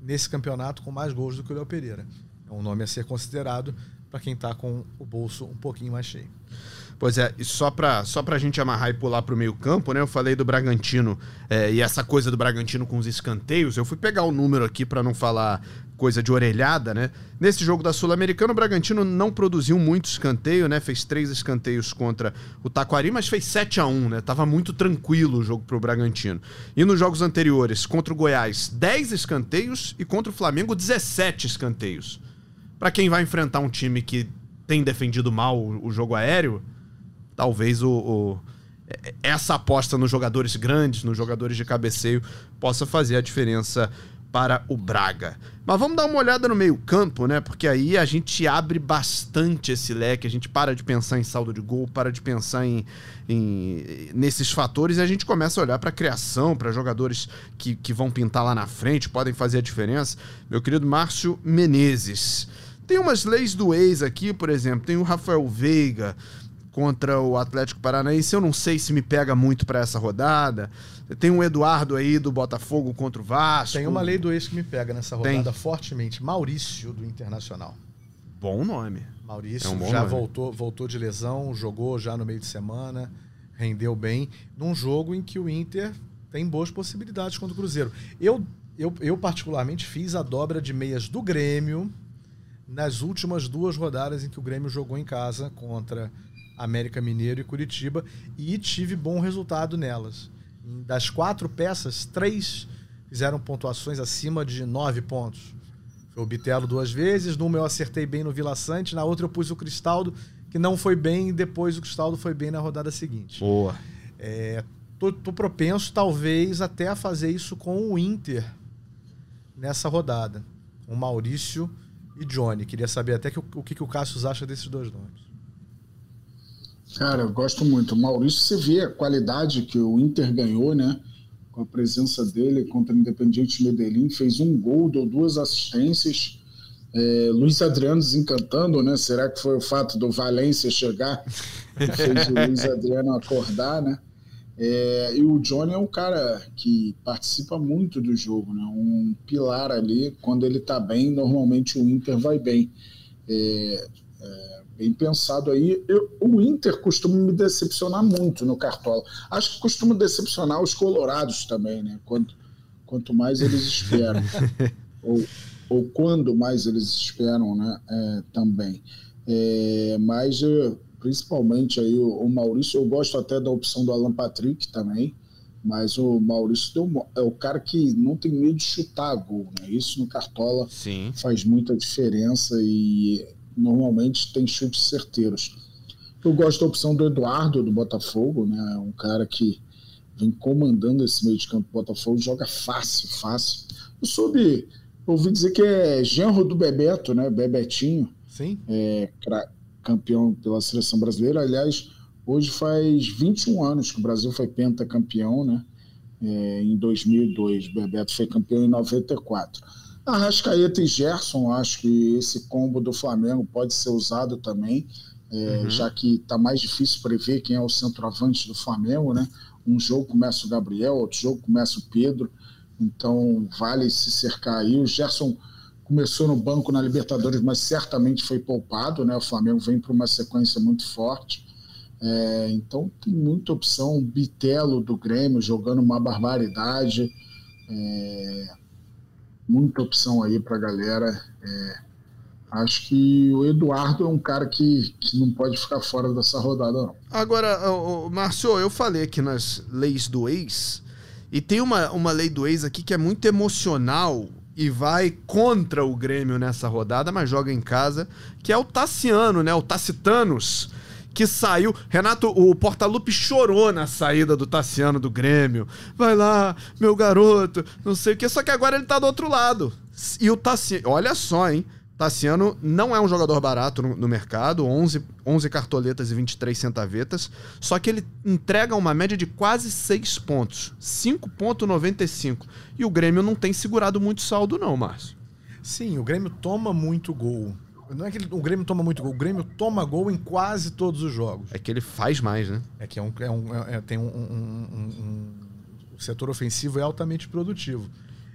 nesse campeonato com mais gols do que o Léo Pereira. É um nome a ser considerado para quem está com o bolso um pouquinho mais cheio. Pois é, e só para só a gente amarrar e pular para o meio campo, né? Eu falei do Bragantino é, e essa coisa do Bragantino com os escanteios. Eu fui pegar o número aqui para não falar coisa de orelhada, né? Nesse jogo da Sul-Americana, o Bragantino não produziu muito escanteio, né? Fez três escanteios contra o Taquari, mas fez 7 a 1 né? Tava muito tranquilo o jogo pro Bragantino. E nos jogos anteriores, contra o Goiás, 10 escanteios e contra o Flamengo, 17 escanteios. Para quem vai enfrentar um time que tem defendido mal o, o jogo aéreo, talvez o, o, essa aposta nos jogadores grandes, nos jogadores de cabeceio, possa fazer a diferença para o Braga. Mas vamos dar uma olhada no meio-campo, né? Porque aí a gente abre bastante esse leque, a gente para de pensar em saldo de gol, para de pensar em, em nesses fatores e a gente começa a olhar para a criação, para jogadores que, que vão pintar lá na frente, podem fazer a diferença. Meu querido Márcio Menezes. Tem umas leis do ex aqui, por exemplo, tem o Rafael Veiga contra o Atlético Paranaense, eu não sei se me pega muito para essa rodada. Tem um Eduardo aí do Botafogo contra o Vasco. Tem uma lei do ex que me pega nessa rodada tem. fortemente. Maurício do Internacional. Bom nome. Maurício é um já nome. voltou, voltou de lesão, jogou já no meio de semana, rendeu bem, num jogo em que o Inter tem boas possibilidades contra o Cruzeiro. Eu, eu, eu particularmente fiz a dobra de meias do Grêmio nas últimas duas rodadas em que o Grêmio jogou em casa contra América Mineiro e Curitiba e tive bom resultado nelas. Das quatro peças, três fizeram pontuações acima de nove pontos. Foi o Bitelo duas vezes, numa eu acertei bem no Vila Sante, na outra eu pus o Cristaldo, que não foi bem, e depois o Cristaldo foi bem na rodada seguinte. Boa. É, tô, tô propenso, talvez, até a fazer isso com o Inter nessa rodada. O Maurício e Johnny. Queria saber até que, o que, que o Cassius acha desses dois nomes. Cara, eu gosto muito. Maurício, você vê a qualidade que o Inter ganhou, né? Com a presença dele contra o Independiente Medellín, fez um gol, deu duas assistências. É, Luiz Adriano desencantando, né? Será que foi o fato do Valência chegar que fez o Luiz Adriano acordar, né? É, e o Johnny é um cara que participa muito do jogo, né? um pilar ali. Quando ele está bem, normalmente o Inter vai bem. É, bem pensado aí. Eu, o Inter costuma me decepcionar muito no Cartola. Acho que costuma decepcionar os colorados também, né? Quanto, quanto mais eles esperam. ou, ou quando mais eles esperam, né? É, também. É, mas principalmente aí o, o, Maurício, eu gosto até da opção do Alan Patrick também, mas o Maurício deu, é o cara que não tem medo de chutar gol, né? Isso no Cartola Sim. faz muita diferença e normalmente tem chutes certeiros. Eu gosto da opção do Eduardo do Botafogo, né? Um cara que vem comandando esse meio de campo do Botafogo, joga fácil, fácil. Eu soube, ouvi dizer que é genro do Bebeto, né? Bebetinho. Sim. É, campeão pela seleção brasileira. Aliás, hoje faz 21 anos que o Brasil foi pentacampeão, né? É, em 2002. O Bebeto foi campeão em 94. Arrascaeta e Gerson, acho que esse combo do Flamengo pode ser usado também, é, uhum. já que está mais difícil prever quem é o centroavante do Flamengo, né? Um jogo começa o Gabriel, outro jogo começa o Pedro, então vale se cercar aí. O Gerson começou no banco na Libertadores, mas certamente foi poupado, né? O Flamengo vem para uma sequência muito forte. É, então tem muita opção. Bitelo do Grêmio jogando uma barbaridade. É, muita opção aí para a galera. É, acho que o Eduardo é um cara que, que não pode ficar fora dessa rodada, não. Agora, Márcio, eu falei aqui nas leis do ex, e tem uma, uma lei do ex aqui que é muito emocional e vai contra o Grêmio nessa rodada, mas joga em casa, que é o Tassiano, né? O Tacitanos que saiu. Renato, o Portalupe chorou na saída do Tassiano do Grêmio. Vai lá, meu garoto, não sei o que. Só que agora ele tá do outro lado. E o Tassiano, olha só, hein? Tassiano não é um jogador barato no, no, mercado, 11, 11 cartoletas e 23 centavetas, só que ele entrega uma média de quase 6 pontos, 5.95. E o Grêmio não tem segurado muito saldo não, Márcio. Sim, o Grêmio toma muito gol. Não é que ele, o Grêmio toma muito gol, o Grêmio toma gol em quase todos os jogos. É que ele faz mais, né? É que é um, é um é, tem um, um, O setor ofensivo é altamente produtivo.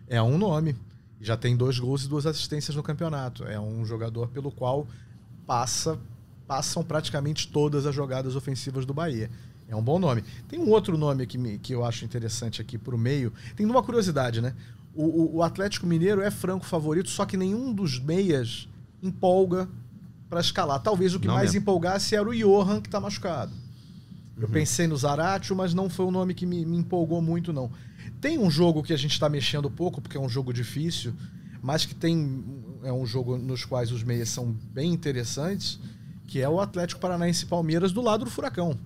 É um nome. Já tem dois gols e duas assistências no campeonato. É um jogador pelo qual passa passam praticamente todas as jogadas ofensivas do Bahia. É um bom nome. Tem um outro nome que, me, que eu acho interessante aqui para o meio. Tem uma curiosidade, né? O, o, o Atlético Mineiro é franco favorito, só que nenhum dos meias empolga para escalar. Talvez o que não mais mesmo. empolgasse era o Johan, que está machucado. Eu uhum. pensei no Zaratio, mas não foi um nome que me, me empolgou muito, não. Tem um jogo que a gente está mexendo pouco, porque é um jogo difícil, mas que tem é um jogo nos quais os meias são bem interessantes, que é o Atlético Paranaense Palmeiras do lado do Furacão.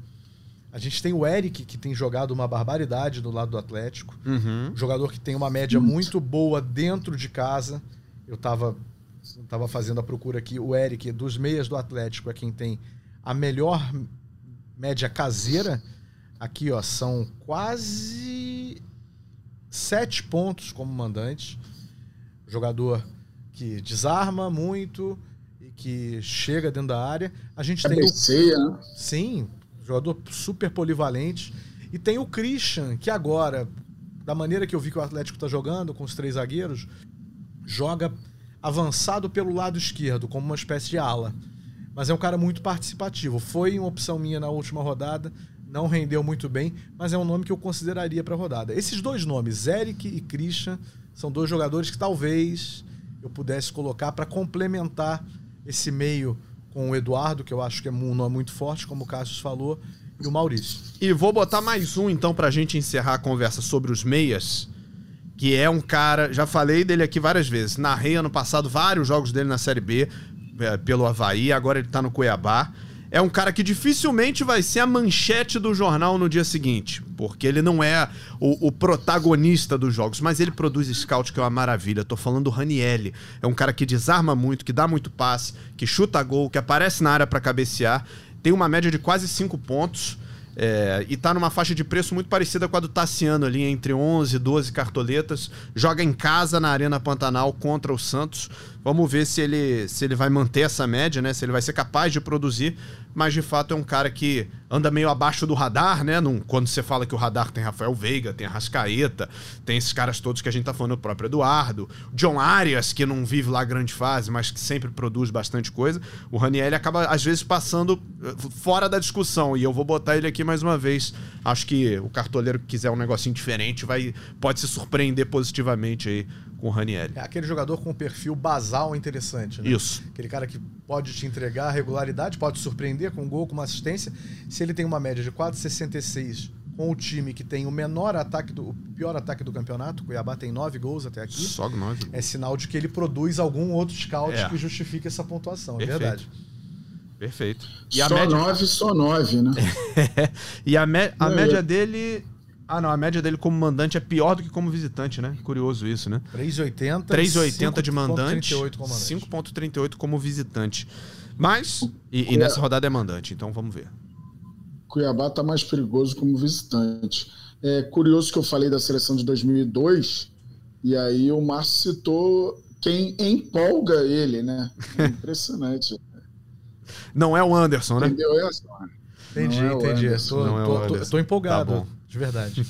A gente tem o Eric, que tem jogado uma barbaridade do lado do Atlético. Uhum. jogador que tem uma média muito boa dentro de casa. Eu estava estava fazendo a procura aqui, o Eric, dos meias do Atlético, é quem tem a melhor média caseira. Aqui, ó, são quase sete pontos como mandante. Jogador que desarma muito e que chega dentro da área. A gente tem o... né? Sim, jogador super polivalente. E tem o Christian, que agora, da maneira que eu vi que o Atlético está jogando, com os três zagueiros, joga avançado pelo lado esquerdo, como uma espécie de ala. Mas é um cara muito participativo. Foi uma opção minha na última rodada, não rendeu muito bem, mas é um nome que eu consideraria para a rodada. Esses dois nomes, Eric e Christian, são dois jogadores que talvez eu pudesse colocar para complementar esse meio com o Eduardo, que eu acho que é um nome muito forte, como o Cássio falou, e o Maurício. E vou botar mais um então para a gente encerrar a conversa sobre os meias que é um cara, já falei dele aqui várias vezes. Narrei ano passado vários jogos dele na Série B é, pelo Havaí, agora ele tá no Cuiabá. É um cara que dificilmente vai ser a manchete do jornal no dia seguinte, porque ele não é o, o protagonista dos jogos, mas ele produz scout que é uma maravilha. Tô falando do Ranielli. É um cara que desarma muito, que dá muito passe, que chuta gol, que aparece na área para cabecear. Tem uma média de quase 5 pontos. É, e tá numa faixa de preço muito parecida com a do Tassiano ali, entre 11 e 12 cartoletas. Joga em casa na Arena Pantanal contra o Santos. Vamos ver se ele, se ele vai manter essa média, né? Se ele vai ser capaz de produzir. Mas de fato é um cara que anda meio abaixo do radar, né? Num, quando você fala que o radar tem Rafael Veiga, tem a Rascaeta, tem esses caras todos que a gente tá falando, o próprio Eduardo, John Arias, que não vive lá grande fase, mas que sempre produz bastante coisa. O Raniel acaba, às vezes, passando eh, fora da discussão. E eu vou botar ele aqui mais uma vez. Acho que o cartoleiro que quiser um negocinho diferente vai, pode se surpreender positivamente aí com o Raniel. É aquele jogador com um perfil basal interessante, né? Isso. Aquele cara que pode te entregar regularidade, pode surpreender com um gol, com uma assistência. Se ele tem uma média de 4,66 com o time que tem o menor ataque, do, o pior ataque do campeonato, Cuiabá tem nove gols até aqui. Só nove. É sinal de que ele produz algum outro scout é. que justifique essa pontuação, Perfeito. é verdade. Perfeito. E só média... nove, só nove, né? e a, me... a média dele ah, não, a média dele como mandante é pior do que como visitante, né? Curioso isso, né? 3,80. 3,80 de mandante. 5,38 como visitante. Mas, e, e, nessa rodada é mandante, então vamos ver. Cuiabá tá mais perigoso como visitante. É curioso que eu falei da seleção de 2002, e aí o Márcio citou quem empolga ele, né? É impressionante. Não é o Anderson, né? Entendeu essa? Entendi, é entendi. Tô, tô, tô, tô, empolgado. Tá de verdade.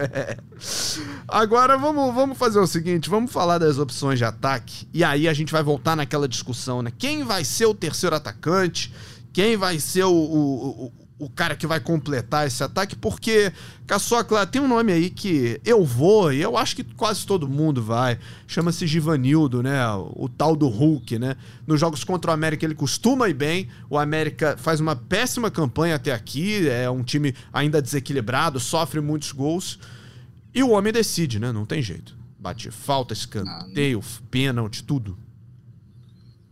Agora vamos, vamos fazer o seguinte: vamos falar das opções de ataque. E aí a gente vai voltar naquela discussão, né? Quem vai ser o terceiro atacante? Quem vai ser o, o, o cara que vai completar esse ataque, porque Caçocla tem um nome aí que eu vou, e eu acho que quase todo mundo vai. Chama-se Givanildo, né? O, tal do Hulk, né? Nos jogos contra o América ele costuma ir bem. O América faz uma péssima campanha até aqui, é um time ainda desequilibrado, sofre muitos gols. E o homem decide, né? Não tem jeito. Bate falta, escanteio, pênalti, tudo.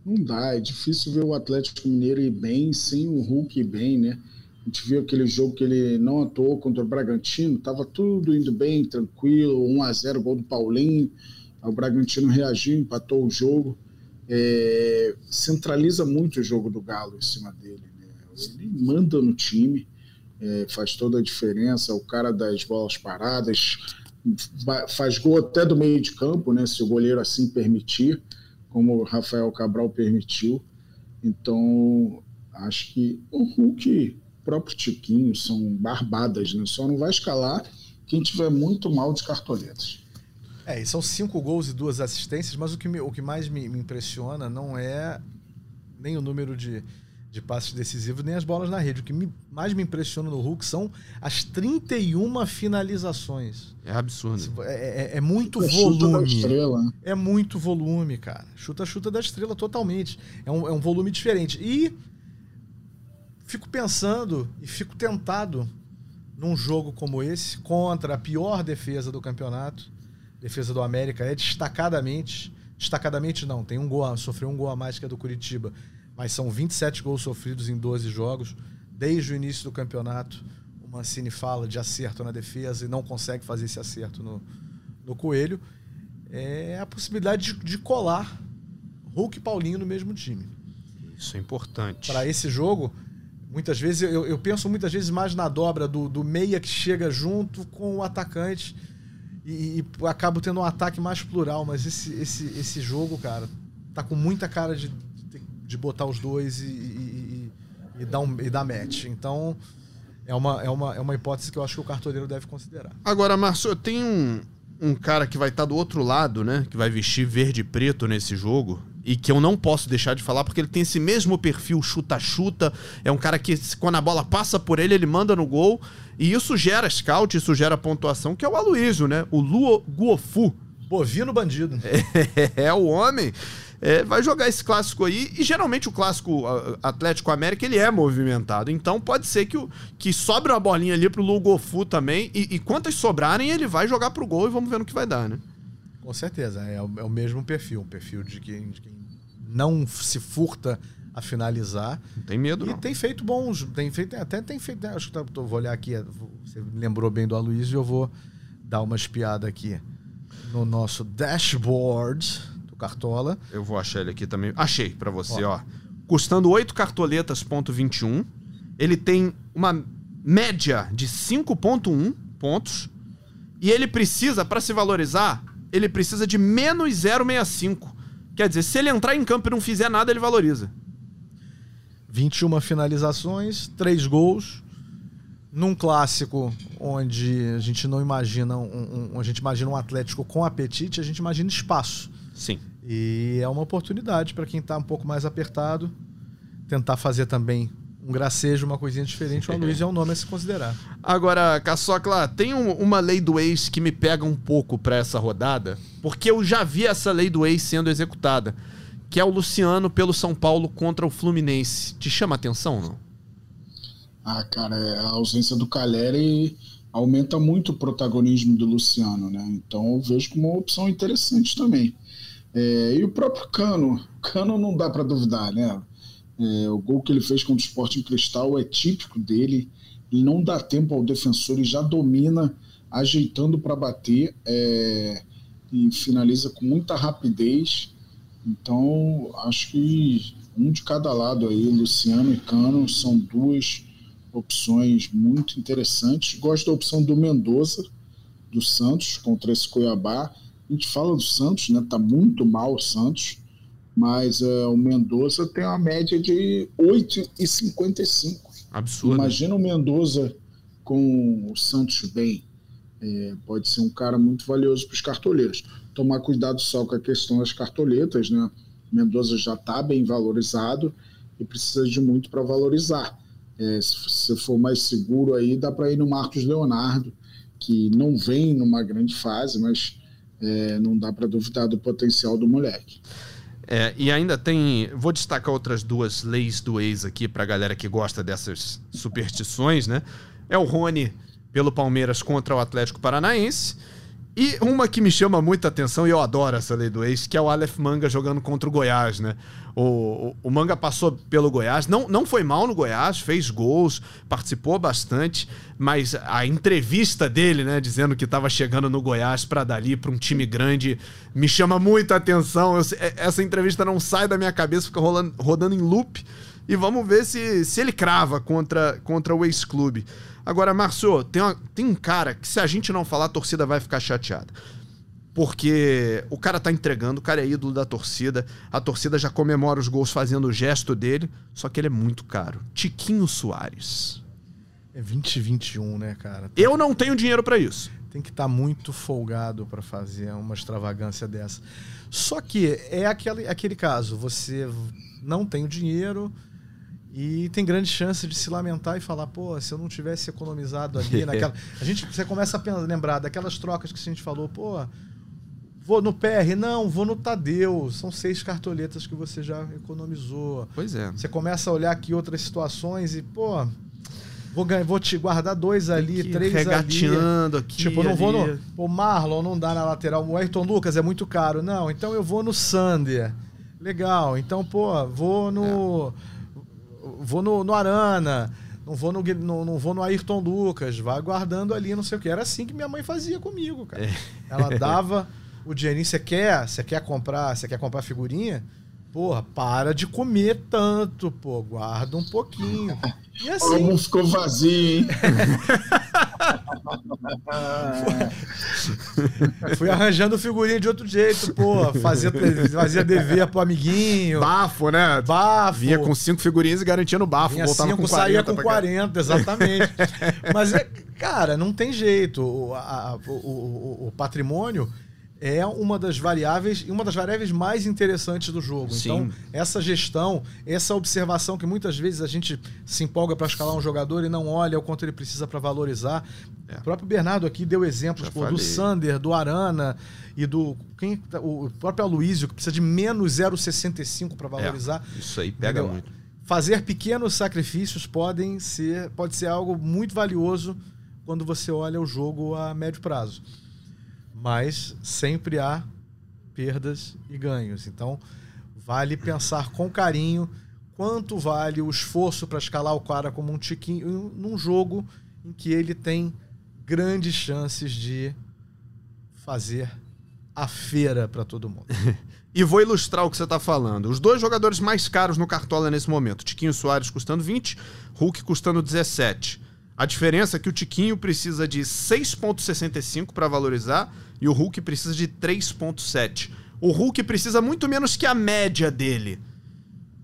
Não dá, é difícil ver o Atlético Mineiro ir bem sem o Hulk ir bem, né? A gente viu aquele jogo que ele não atuou contra o Bragantino, estava tudo indo bem, tranquilo, 1 a 0 gol do Paulinho. O Bragantino reagiu, empatou o jogo. É, centraliza muito o jogo do Galo em cima dele. Né? Ele manda no time, é, faz toda a diferença. O cara das bolas paradas faz gol até do meio de campo, né? Se o goleiro assim permitir, como o Rafael Cabral permitiu. Então, acho que o Hulk próprio Tiquinho são barbadas, né? Só não vai escalar quem tiver muito mal de cartoletas. É, e são cinco gols e duas assistências, mas o que, me, o que mais me, me, impressiona não é nem o número de, de passes decisivos, nem as bolas na rede. O que me, mais me impressiona no Hulk são as 31 finalizações. É absurdo. É, é, é muito chuta, volume. Chuta é muito volume, cara. Chuta-chuta da estrela totalmente. É um, é um volume diferente. E fico pensando e fico tentado num jogo como esse, contra a pior defesa do campeonato, defesa do América é destacadamente, destacadamente não, tem um gol, sofreu um gol a mais que a do Curitiba, mas são 27 gols sofridos em 12 jogos, desde o início do campeonato, o Mancini fala de acerto na defesa e não consegue fazer esse acerto no, no Coelho, é a possibilidade de, de colar Hulk e Paulinho no mesmo time. Isso é importante. Para esse jogo, Muitas vezes, eu, eu penso muitas vezes mais na dobra do, do meia que chega junto com o atacante e, e acabo tendo um ataque mais plural, mas esse, esse, esse jogo, cara, tá com muita cara de, de, de botar os dois e, e, e, dar um, e dar match. Então, é uma, é, uma, é uma hipótese que eu acho que o cartoleiro deve considerar. Agora, Márcio, tem um, um cara que vai estar tá do outro lado, né? Que vai vestir verde e preto nesse jogo e que eu não posso deixar de falar porque ele tem esse mesmo perfil chuta-chuta. É um cara que, quando a bola passa por ele, ele manda no gol. E isso gera scout, isso gera pontuação, que é o Aloysio, né? O Luo Guofu. Bovino bandido. É, é o homem. É, vai jogar esse clássico aí. E geralmente o clássico Atlético América ele é movimentado. Então pode ser que, o, que sobre uma bolinha ali pro Lugofu também. E, e quantas sobrarem, ele vai jogar pro gol e vamos ver no que vai dar, né? Com certeza, é o, é o mesmo perfil, um perfil de quem, de quem não se furta a finalizar. Não tem medo, e não. tem feito bons, tem feito, até tem feito, acho que tá, tô, vou olhar aqui, você lembrou bem do Aloysio, eu vou dar uma espiada aqui no nosso dashboard do Cartola. Eu vou achar ele aqui também. Achei para você, ó. ó. Custando 8 cartoletas, ponto 21. Ele tem uma média de 5.1 pontos. E ele precisa, para se valorizar, ele precisa de menos 0,65, que Quer dizer, se ele entrar em campo e não fizer nada, ele valoriza. 21 finalizações, 3 gols. Num clássico onde a gente não imagina um, um, a gente imagina um Atlético com apetite, a gente imagina espaço. Sim. E é uma oportunidade para quem está um pouco mais apertado tentar fazer também um gracejo, uma coisinha diferente. O Luiz é um nome a se considerar. Agora, Caçocla, tem um, uma lei do ex que me pega um pouco para essa rodada, porque eu já vi essa lei do ex sendo executada, que é o Luciano pelo São Paulo contra o Fluminense. Te chama a atenção, não? Ah, cara, é, a ausência do Caleri aumenta muito o protagonismo do Luciano, né? Então eu vejo como uma opção interessante também. É, e o próprio Cano, Cano não dá para duvidar, né? É, o gol que ele fez contra o Sporting Cristal é típico dele. Ele não dá tempo ao defensor e já domina, ajeitando para bater é, e finaliza com muita rapidez. Então acho que um de cada lado aí, Luciano e Cano, são duas opções muito interessantes. Gosto da opção do Mendoza, do Santos, contra esse Cuiabá. A gente fala do Santos, né? Tá muito mal o Santos, mas uh, o Mendoza tem uma média de 8,55. Absurdo. Imagina o Mendoza com o Santos bem. É, pode ser um cara muito valioso para os cartoleiros. Tomar cuidado só com a questão das cartoletas, né? Mendoza já está bem valorizado e precisa de muito para valorizar. É, se você for mais seguro aí, dá para ir no Marcos Leonardo, que não vem numa grande fase, mas é, não dá para duvidar do potencial do moleque. É, e ainda tem. Vou destacar outras duas leis do ex aqui para a galera que gosta dessas superstições, né? É o Rony pelo Palmeiras contra o Atlético Paranaense. E uma que me chama muita atenção, e eu adoro essa lei do ex, que é o Aleph Manga jogando contra o Goiás, né? O, o, o, Manga passou pelo Goiás, não, não foi mal no Goiás, fez gols, participou bastante, mas a entrevista dele, né, dizendo que estava chegando no Goiás para dali, para um time grande, me chama muita atenção. Eu, é, essa entrevista não sai da minha cabeça, fica rolando, rodando em loop. E vamos ver se, se ele crava contra, contra o ex-clube. Agora, Márcio, tem, tem um cara que se a gente não falar, a torcida vai ficar chateada. Porque o cara tá entregando, o cara é ídolo da torcida, a torcida já comemora os gols fazendo o gesto dele, só que ele é muito caro. Tiquinho Soares. É 2021, né, cara? Tem Eu não tenho dinheiro para isso. Tem que estar tá muito folgado para fazer uma extravagância dessa. Só que é aquele, aquele caso, você não tem o dinheiro, e tem grande chance de se lamentar e falar, pô, se eu não tivesse economizado ali naquela. A gente, você começa a lembrar daquelas trocas que a gente falou, pô, vou no PR, não, vou no Tadeu. São seis cartoletas que você já economizou. Pois é. Você começa a olhar aqui outras situações e, pô, vou, ganhar, vou te guardar dois ali, três regateando ali. aqui. Tipo, não ali. vou no. Pô, Marlon não dá na lateral. O Ayrton Lucas é muito caro. Não, então eu vou no Sander. Legal. Então, pô, vou no. É vou no, no Arana, não vou no, no, não vou no Ayrton Lucas, vai guardando ali, não sei o que. Era assim que minha mãe fazia comigo, cara. É. Ela dava o dinheirinho, você quer, você quer comprar, você quer comprar figurinha? Porra, para de comer tanto, pô, guarda um pouquinho. E assim. Como ficou vazio, hein? Fui arranjando figurinha de outro jeito, pô. Fazia, fazia dever pro amiguinho. Bafo, né? Bafo. Vinha com cinco figurinhas e garantia no bafo. Vinha voltava cinco, com 40, saía com 40, exatamente. Mas, é, cara, não tem jeito. O, a, o, o, o patrimônio é uma das variáveis e uma das variáveis mais interessantes do jogo. Sim. Então, essa gestão, essa observação que muitas vezes a gente se empolga para escalar um jogador e não olha o quanto ele precisa para valorizar. É. O próprio Bernardo aqui deu exemplos pô, do Sander, do Arana e do quem tá, o próprio Aloysio que precisa de menos 0,65 para valorizar. É, isso aí pega Entendeu? muito. Fazer pequenos sacrifícios podem ser pode ser algo muito valioso quando você olha o jogo a médio prazo mas sempre há perdas e ganhos. Então, vale pensar com carinho quanto vale o esforço para escalar o cara como um tiquinho num jogo em que ele tem grandes chances de fazer a feira para todo mundo. e vou ilustrar o que você está falando. Os dois jogadores mais caros no Cartola nesse momento: Tiquinho Soares custando 20, Hulk custando 17. A diferença é que o Tiquinho precisa de 6,65 para valorizar e o Hulk precisa de 3,7. O Hulk precisa muito menos que a média dele.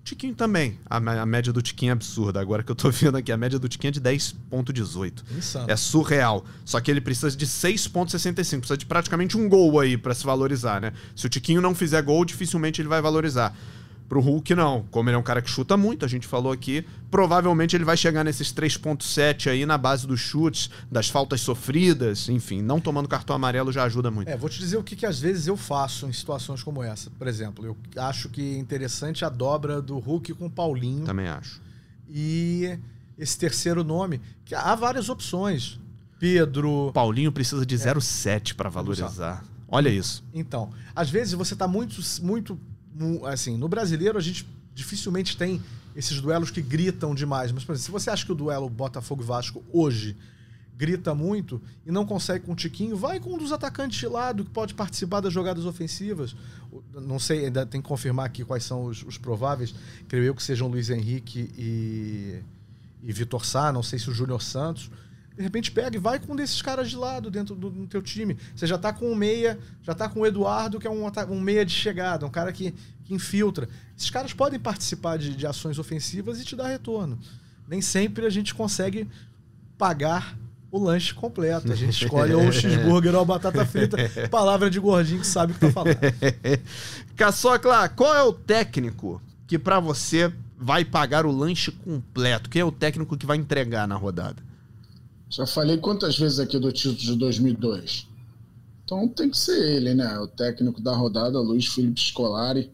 Tiquinho também. A, a, média do Tiquinho é absurda. Agora que eu tô vendo aqui, a média do Tiquinho é de 10,18. É surreal. Só que ele precisa de 6,65. Precisa de praticamente um gol aí para se valorizar, né? Se o Tiquinho não fizer gol, dificilmente ele vai valorizar. Pro Hulk, não. Como ele é um cara que chuta muito, a gente falou aqui, provavelmente ele vai chegar nesses 3.7 aí na base dos chutes, das faltas sofridas, enfim, não tomando cartão amarelo já ajuda muito. É, vou te dizer o que, que às vezes eu faço em situações como essa. Por exemplo, eu acho que é interessante a dobra do Hulk com o Paulinho. Também acho. E esse terceiro nome, que há várias opções. Pedro. Paulinho precisa de 0,7 é. para valorizar. Olha isso. Então, às vezes você está muito, muito assim, no brasileiro a gente dificilmente tem esses duelos que gritam demais. Mas, por exemplo, se você acha que o duelo Botafogo Vasco hoje grita muito e não consegue com o Tiquinho, vai com um dos atacantes de lado que pode participar das jogadas ofensivas. Não sei, ainda tem que confirmar aqui quais são os, os prováveis. Creio eu que sejam Luiz Henrique e, e Vitor Sá, não sei se o Júnior Santos de repente pega e vai com um desses caras de lado dentro do, do teu time. Você já tá com o meia, já tá com o Eduardo, que é um, um meia de chegada, um cara que, que infiltra. Esses caras podem participar de, de ações ofensivas e te dar retorno. Nem sempre a gente consegue pagar o lanche completo. A gente escolhe ou o cheeseburger ou a batata frita. Palavra de gordinho que sabe o que tá falando. Caçocla, qual é o técnico que para você vai pagar o lanche completo? Quem é o técnico que vai entregar na rodada? Já falei quantas vezes aqui do título de 2002. Então tem que ser ele, né? O técnico da rodada, Luiz Felipe Scolari,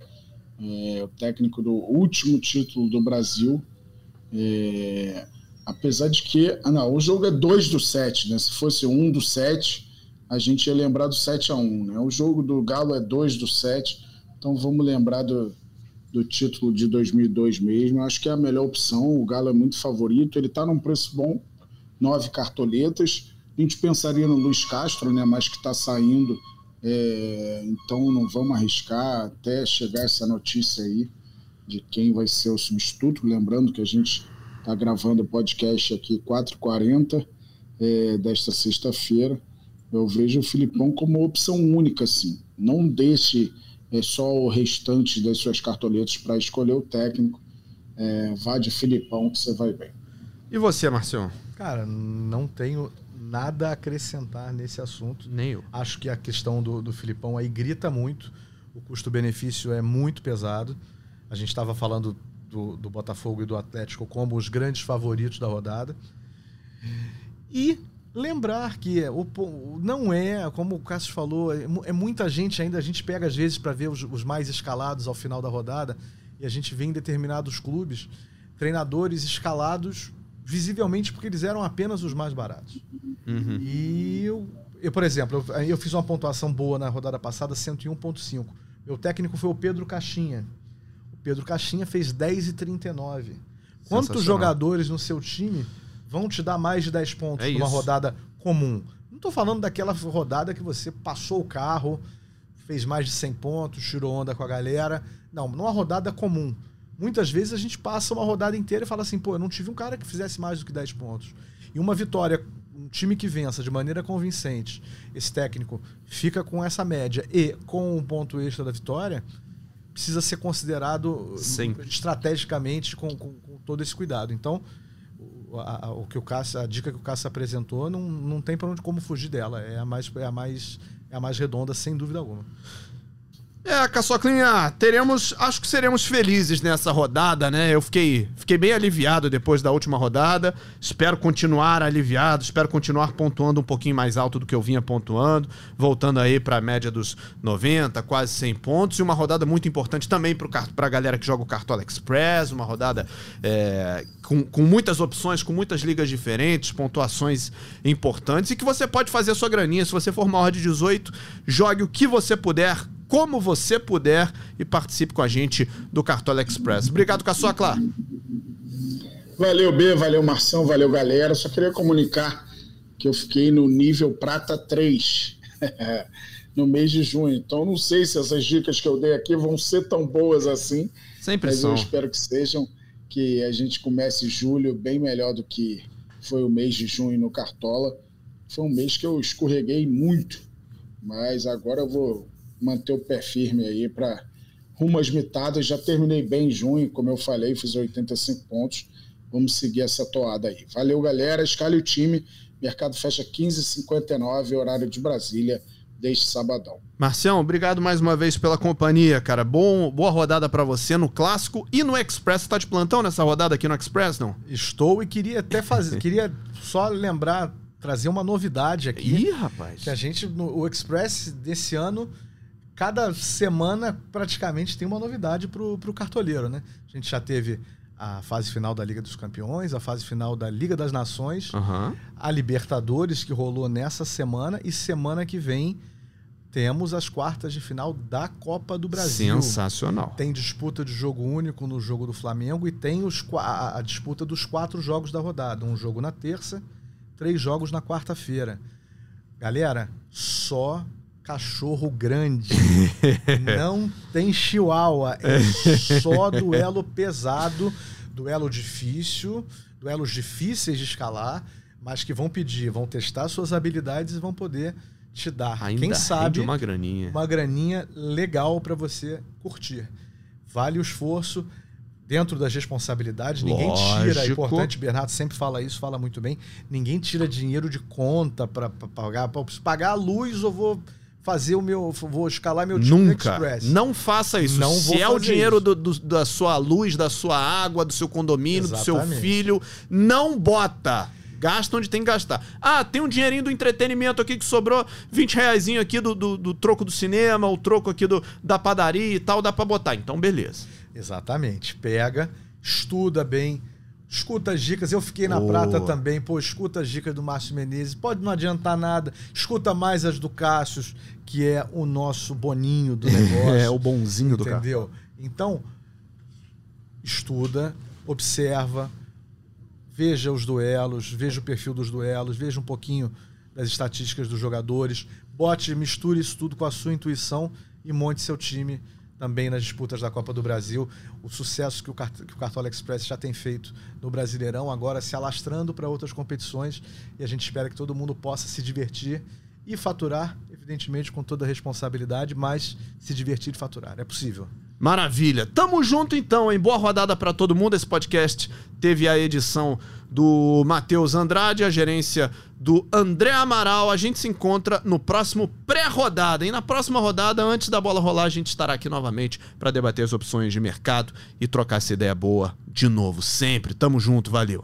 é, o técnico do último título do Brasil. É, apesar de que. Ah, não, o jogo é 2 do 7, né? Se fosse 1 um do 7, a gente ia lembrar do 7 a 1 né? O jogo do Galo é 2 do 7, então vamos lembrar do, do título de 2002 mesmo. acho que é a melhor opção. O Galo é muito favorito, ele está num preço bom nove cartoletas. A gente pensaria no Luiz Castro, né, mas que está saindo, é, então não vamos arriscar até chegar essa notícia aí de quem vai ser o substituto. Lembrando que a gente está gravando o podcast aqui 4h40 é, desta sexta-feira. Eu vejo o Filipão como opção única, assim. Não deixe é, só o restante das suas cartoletas para escolher o técnico. É, vá de Filipão que você vai bem. E você, Marcião? Cara, não tenho nada a acrescentar nesse assunto. Nem eu. Acho que a questão do, do Filipão aí grita muito. O custo-benefício é muito pesado. A gente estava falando do, do Botafogo e do Atlético como os grandes favoritos da rodada. E lembrar que o, não é, como o Cássio falou, é, é muita gente ainda. A gente pega às vezes para ver os, os, mais escalados ao final da rodada e a gente vê em determinados clubes treinadores escalados visivelmente porque eles eram apenas os mais baratos. Uhum. E eu, eu, por exemplo, eu, eu, fiz uma pontuação boa na rodada passada, 101.5. Meu técnico foi o Pedro Caixinha. O Pedro Caixinha fez 10,39. Quantos jogadores no seu time vão te dar mais de 10 pontos é numa isso. rodada comum? Não estou falando daquela rodada que você passou o carro, fez mais de 100 pontos, tirou onda com a galera. Não, numa rodada comum Muitas vezes a gente passa uma rodada inteira e fala assim, pô, eu não tive um cara que fizesse mais do que 10 pontos. E uma vitória, um time que vença de maneira convincente, esse técnico fica com essa média e com um ponto extra da vitória, precisa ser considerado Sim. estrategicamente com, com, com, todo esse cuidado. Então, a, a, o que o Cássio, a dica que o Cássio apresentou não, não tem para onde como fugir dela. É a mais, é a mais, é a mais redonda, sem dúvida alguma. É, Caçoclinha, teremos, acho que seremos felizes nessa rodada, né? Eu fiquei, fiquei bem aliviado depois da última rodada. Espero continuar aliviado, espero continuar pontuando um pouquinho mais alto do que eu vinha pontuando, voltando aí para a média dos 90, quase 100 pontos. E uma rodada muito importante também para a galera que joga o Cartola Express, uma rodada é, com, com muitas opções, com muitas ligas diferentes, pontuações importantes e que você pode fazer a sua graninha. Se você for maior de 18, jogue o que você puder como você puder e participe com a gente do Cartola Express. Obrigado, Caçocla. Valeu, B, valeu, Marção, valeu, galera. Só queria comunicar que eu fiquei no nível prata 3 no mês de junho. Então, não sei se essas dicas que eu dei aqui vão ser tão boas assim. Sempre mas são. eu espero que sejam, que a gente comece julho bem melhor do que foi o mês de junho no Cartola. Foi um mês que eu escorreguei muito, mas agora eu vou manter o pé firme aí para rumo às mitadas. Já terminei bem em junho, como eu falei, fiz 85 pontos. Vamos seguir essa toada aí. Valeu, galera. Escale o time. Mercado fecha 15h59, horário de Brasília, deste sabadão. Marcião, obrigado mais uma vez pela companhia, cara. Bom, boa rodada para você no Clássico e no Express. Você tá de plantão nessa rodada aqui no Express, não? Estou e queria até fazer, queria só lembrar, trazer uma novidade aqui. Ih, rapaz. Que a gente, no o Express desse ano, cada semana praticamente tem uma novidade pro, pro cartoleiro, né? A gente já teve a fase final da Liga dos Campeões, a fase final da Liga das Nações, Aham. a Libertadores, que rolou nessa semana, e semana que vem temos as quartas de final da Copa do Brasil. Sensacional. Tem disputa de jogo único no jogo do Flamengo e tem os, a, a disputa dos quatro jogos da rodada. Um jogo na terça, três jogos na quarta-feira. Galera, só cachorro grande. Não tem chihuahua. É só duelo pesado, duelo difícil, duelos difíceis de escalar, mas que vão pedir, vão testar suas habilidades e vão poder te dar, Ainda quem sabe, uma graninha. uma graninha legal para você curtir. Vale o esforço dentro das responsabilidades. Ninguém tira. É Lógico. importante, Bernardo sempre fala isso, fala muito bem. Ninguém tira dinheiro de conta para pagar. Preciso pagar a luz, eu vou fazer o meu. Vou escalar meu Nunca. Express. Não faça isso. Não Se é o dinheiro do- do- da sua luz, da sua água, do seu condomínio, do seu Exatamente. filho, não bota. Gasta onde tem que gastar. Ah, tem um dinheirinho do entretenimento aqui que sobrou 20 reais aqui do, do, do troco do cinema, o troco aqui do, da padaria e tal, dá pra botar. Então, beleza. Exatamente. Pega, estuda bem, escuta as dicas. Eu fiquei na prata também, pô, escuta as dicas do Márcio Menezes. Pode não adiantar nada. Escuta mais as do Cássio, que é o nosso boninho do negócio. É, o bonzinho do cara. Entendeu? Então, estuda, observa, veja os duelos, veja o perfil dos duelos, veja um pouquinho das estatísticas dos jogadores, bote, misture isso tudo com a sua intuição e monte seu time também nas disputas da Copa do Brasil. O sucesso que o, Cart- que o Cartola Express já tem feito no Brasileirão, agora se alastrando para outras competições e a gente espera que todo mundo possa se divertir e faturar, evidentemente com toda a responsabilidade, mas se divertir e faturar. É possível. Maravilha. Tamo junto então, hein? Boa rodada pra todo mundo. Esse podcast teve a edição do Matheus Andrade, a gerência do André Amaral. A gente se encontra no próximo pré-rodada. E na próxima rodada, antes da bola rolar, a gente estará aqui novamente pra debater as opções de mercado e trocar essa ideia boa de novo, sempre. Tamo junto, valeu.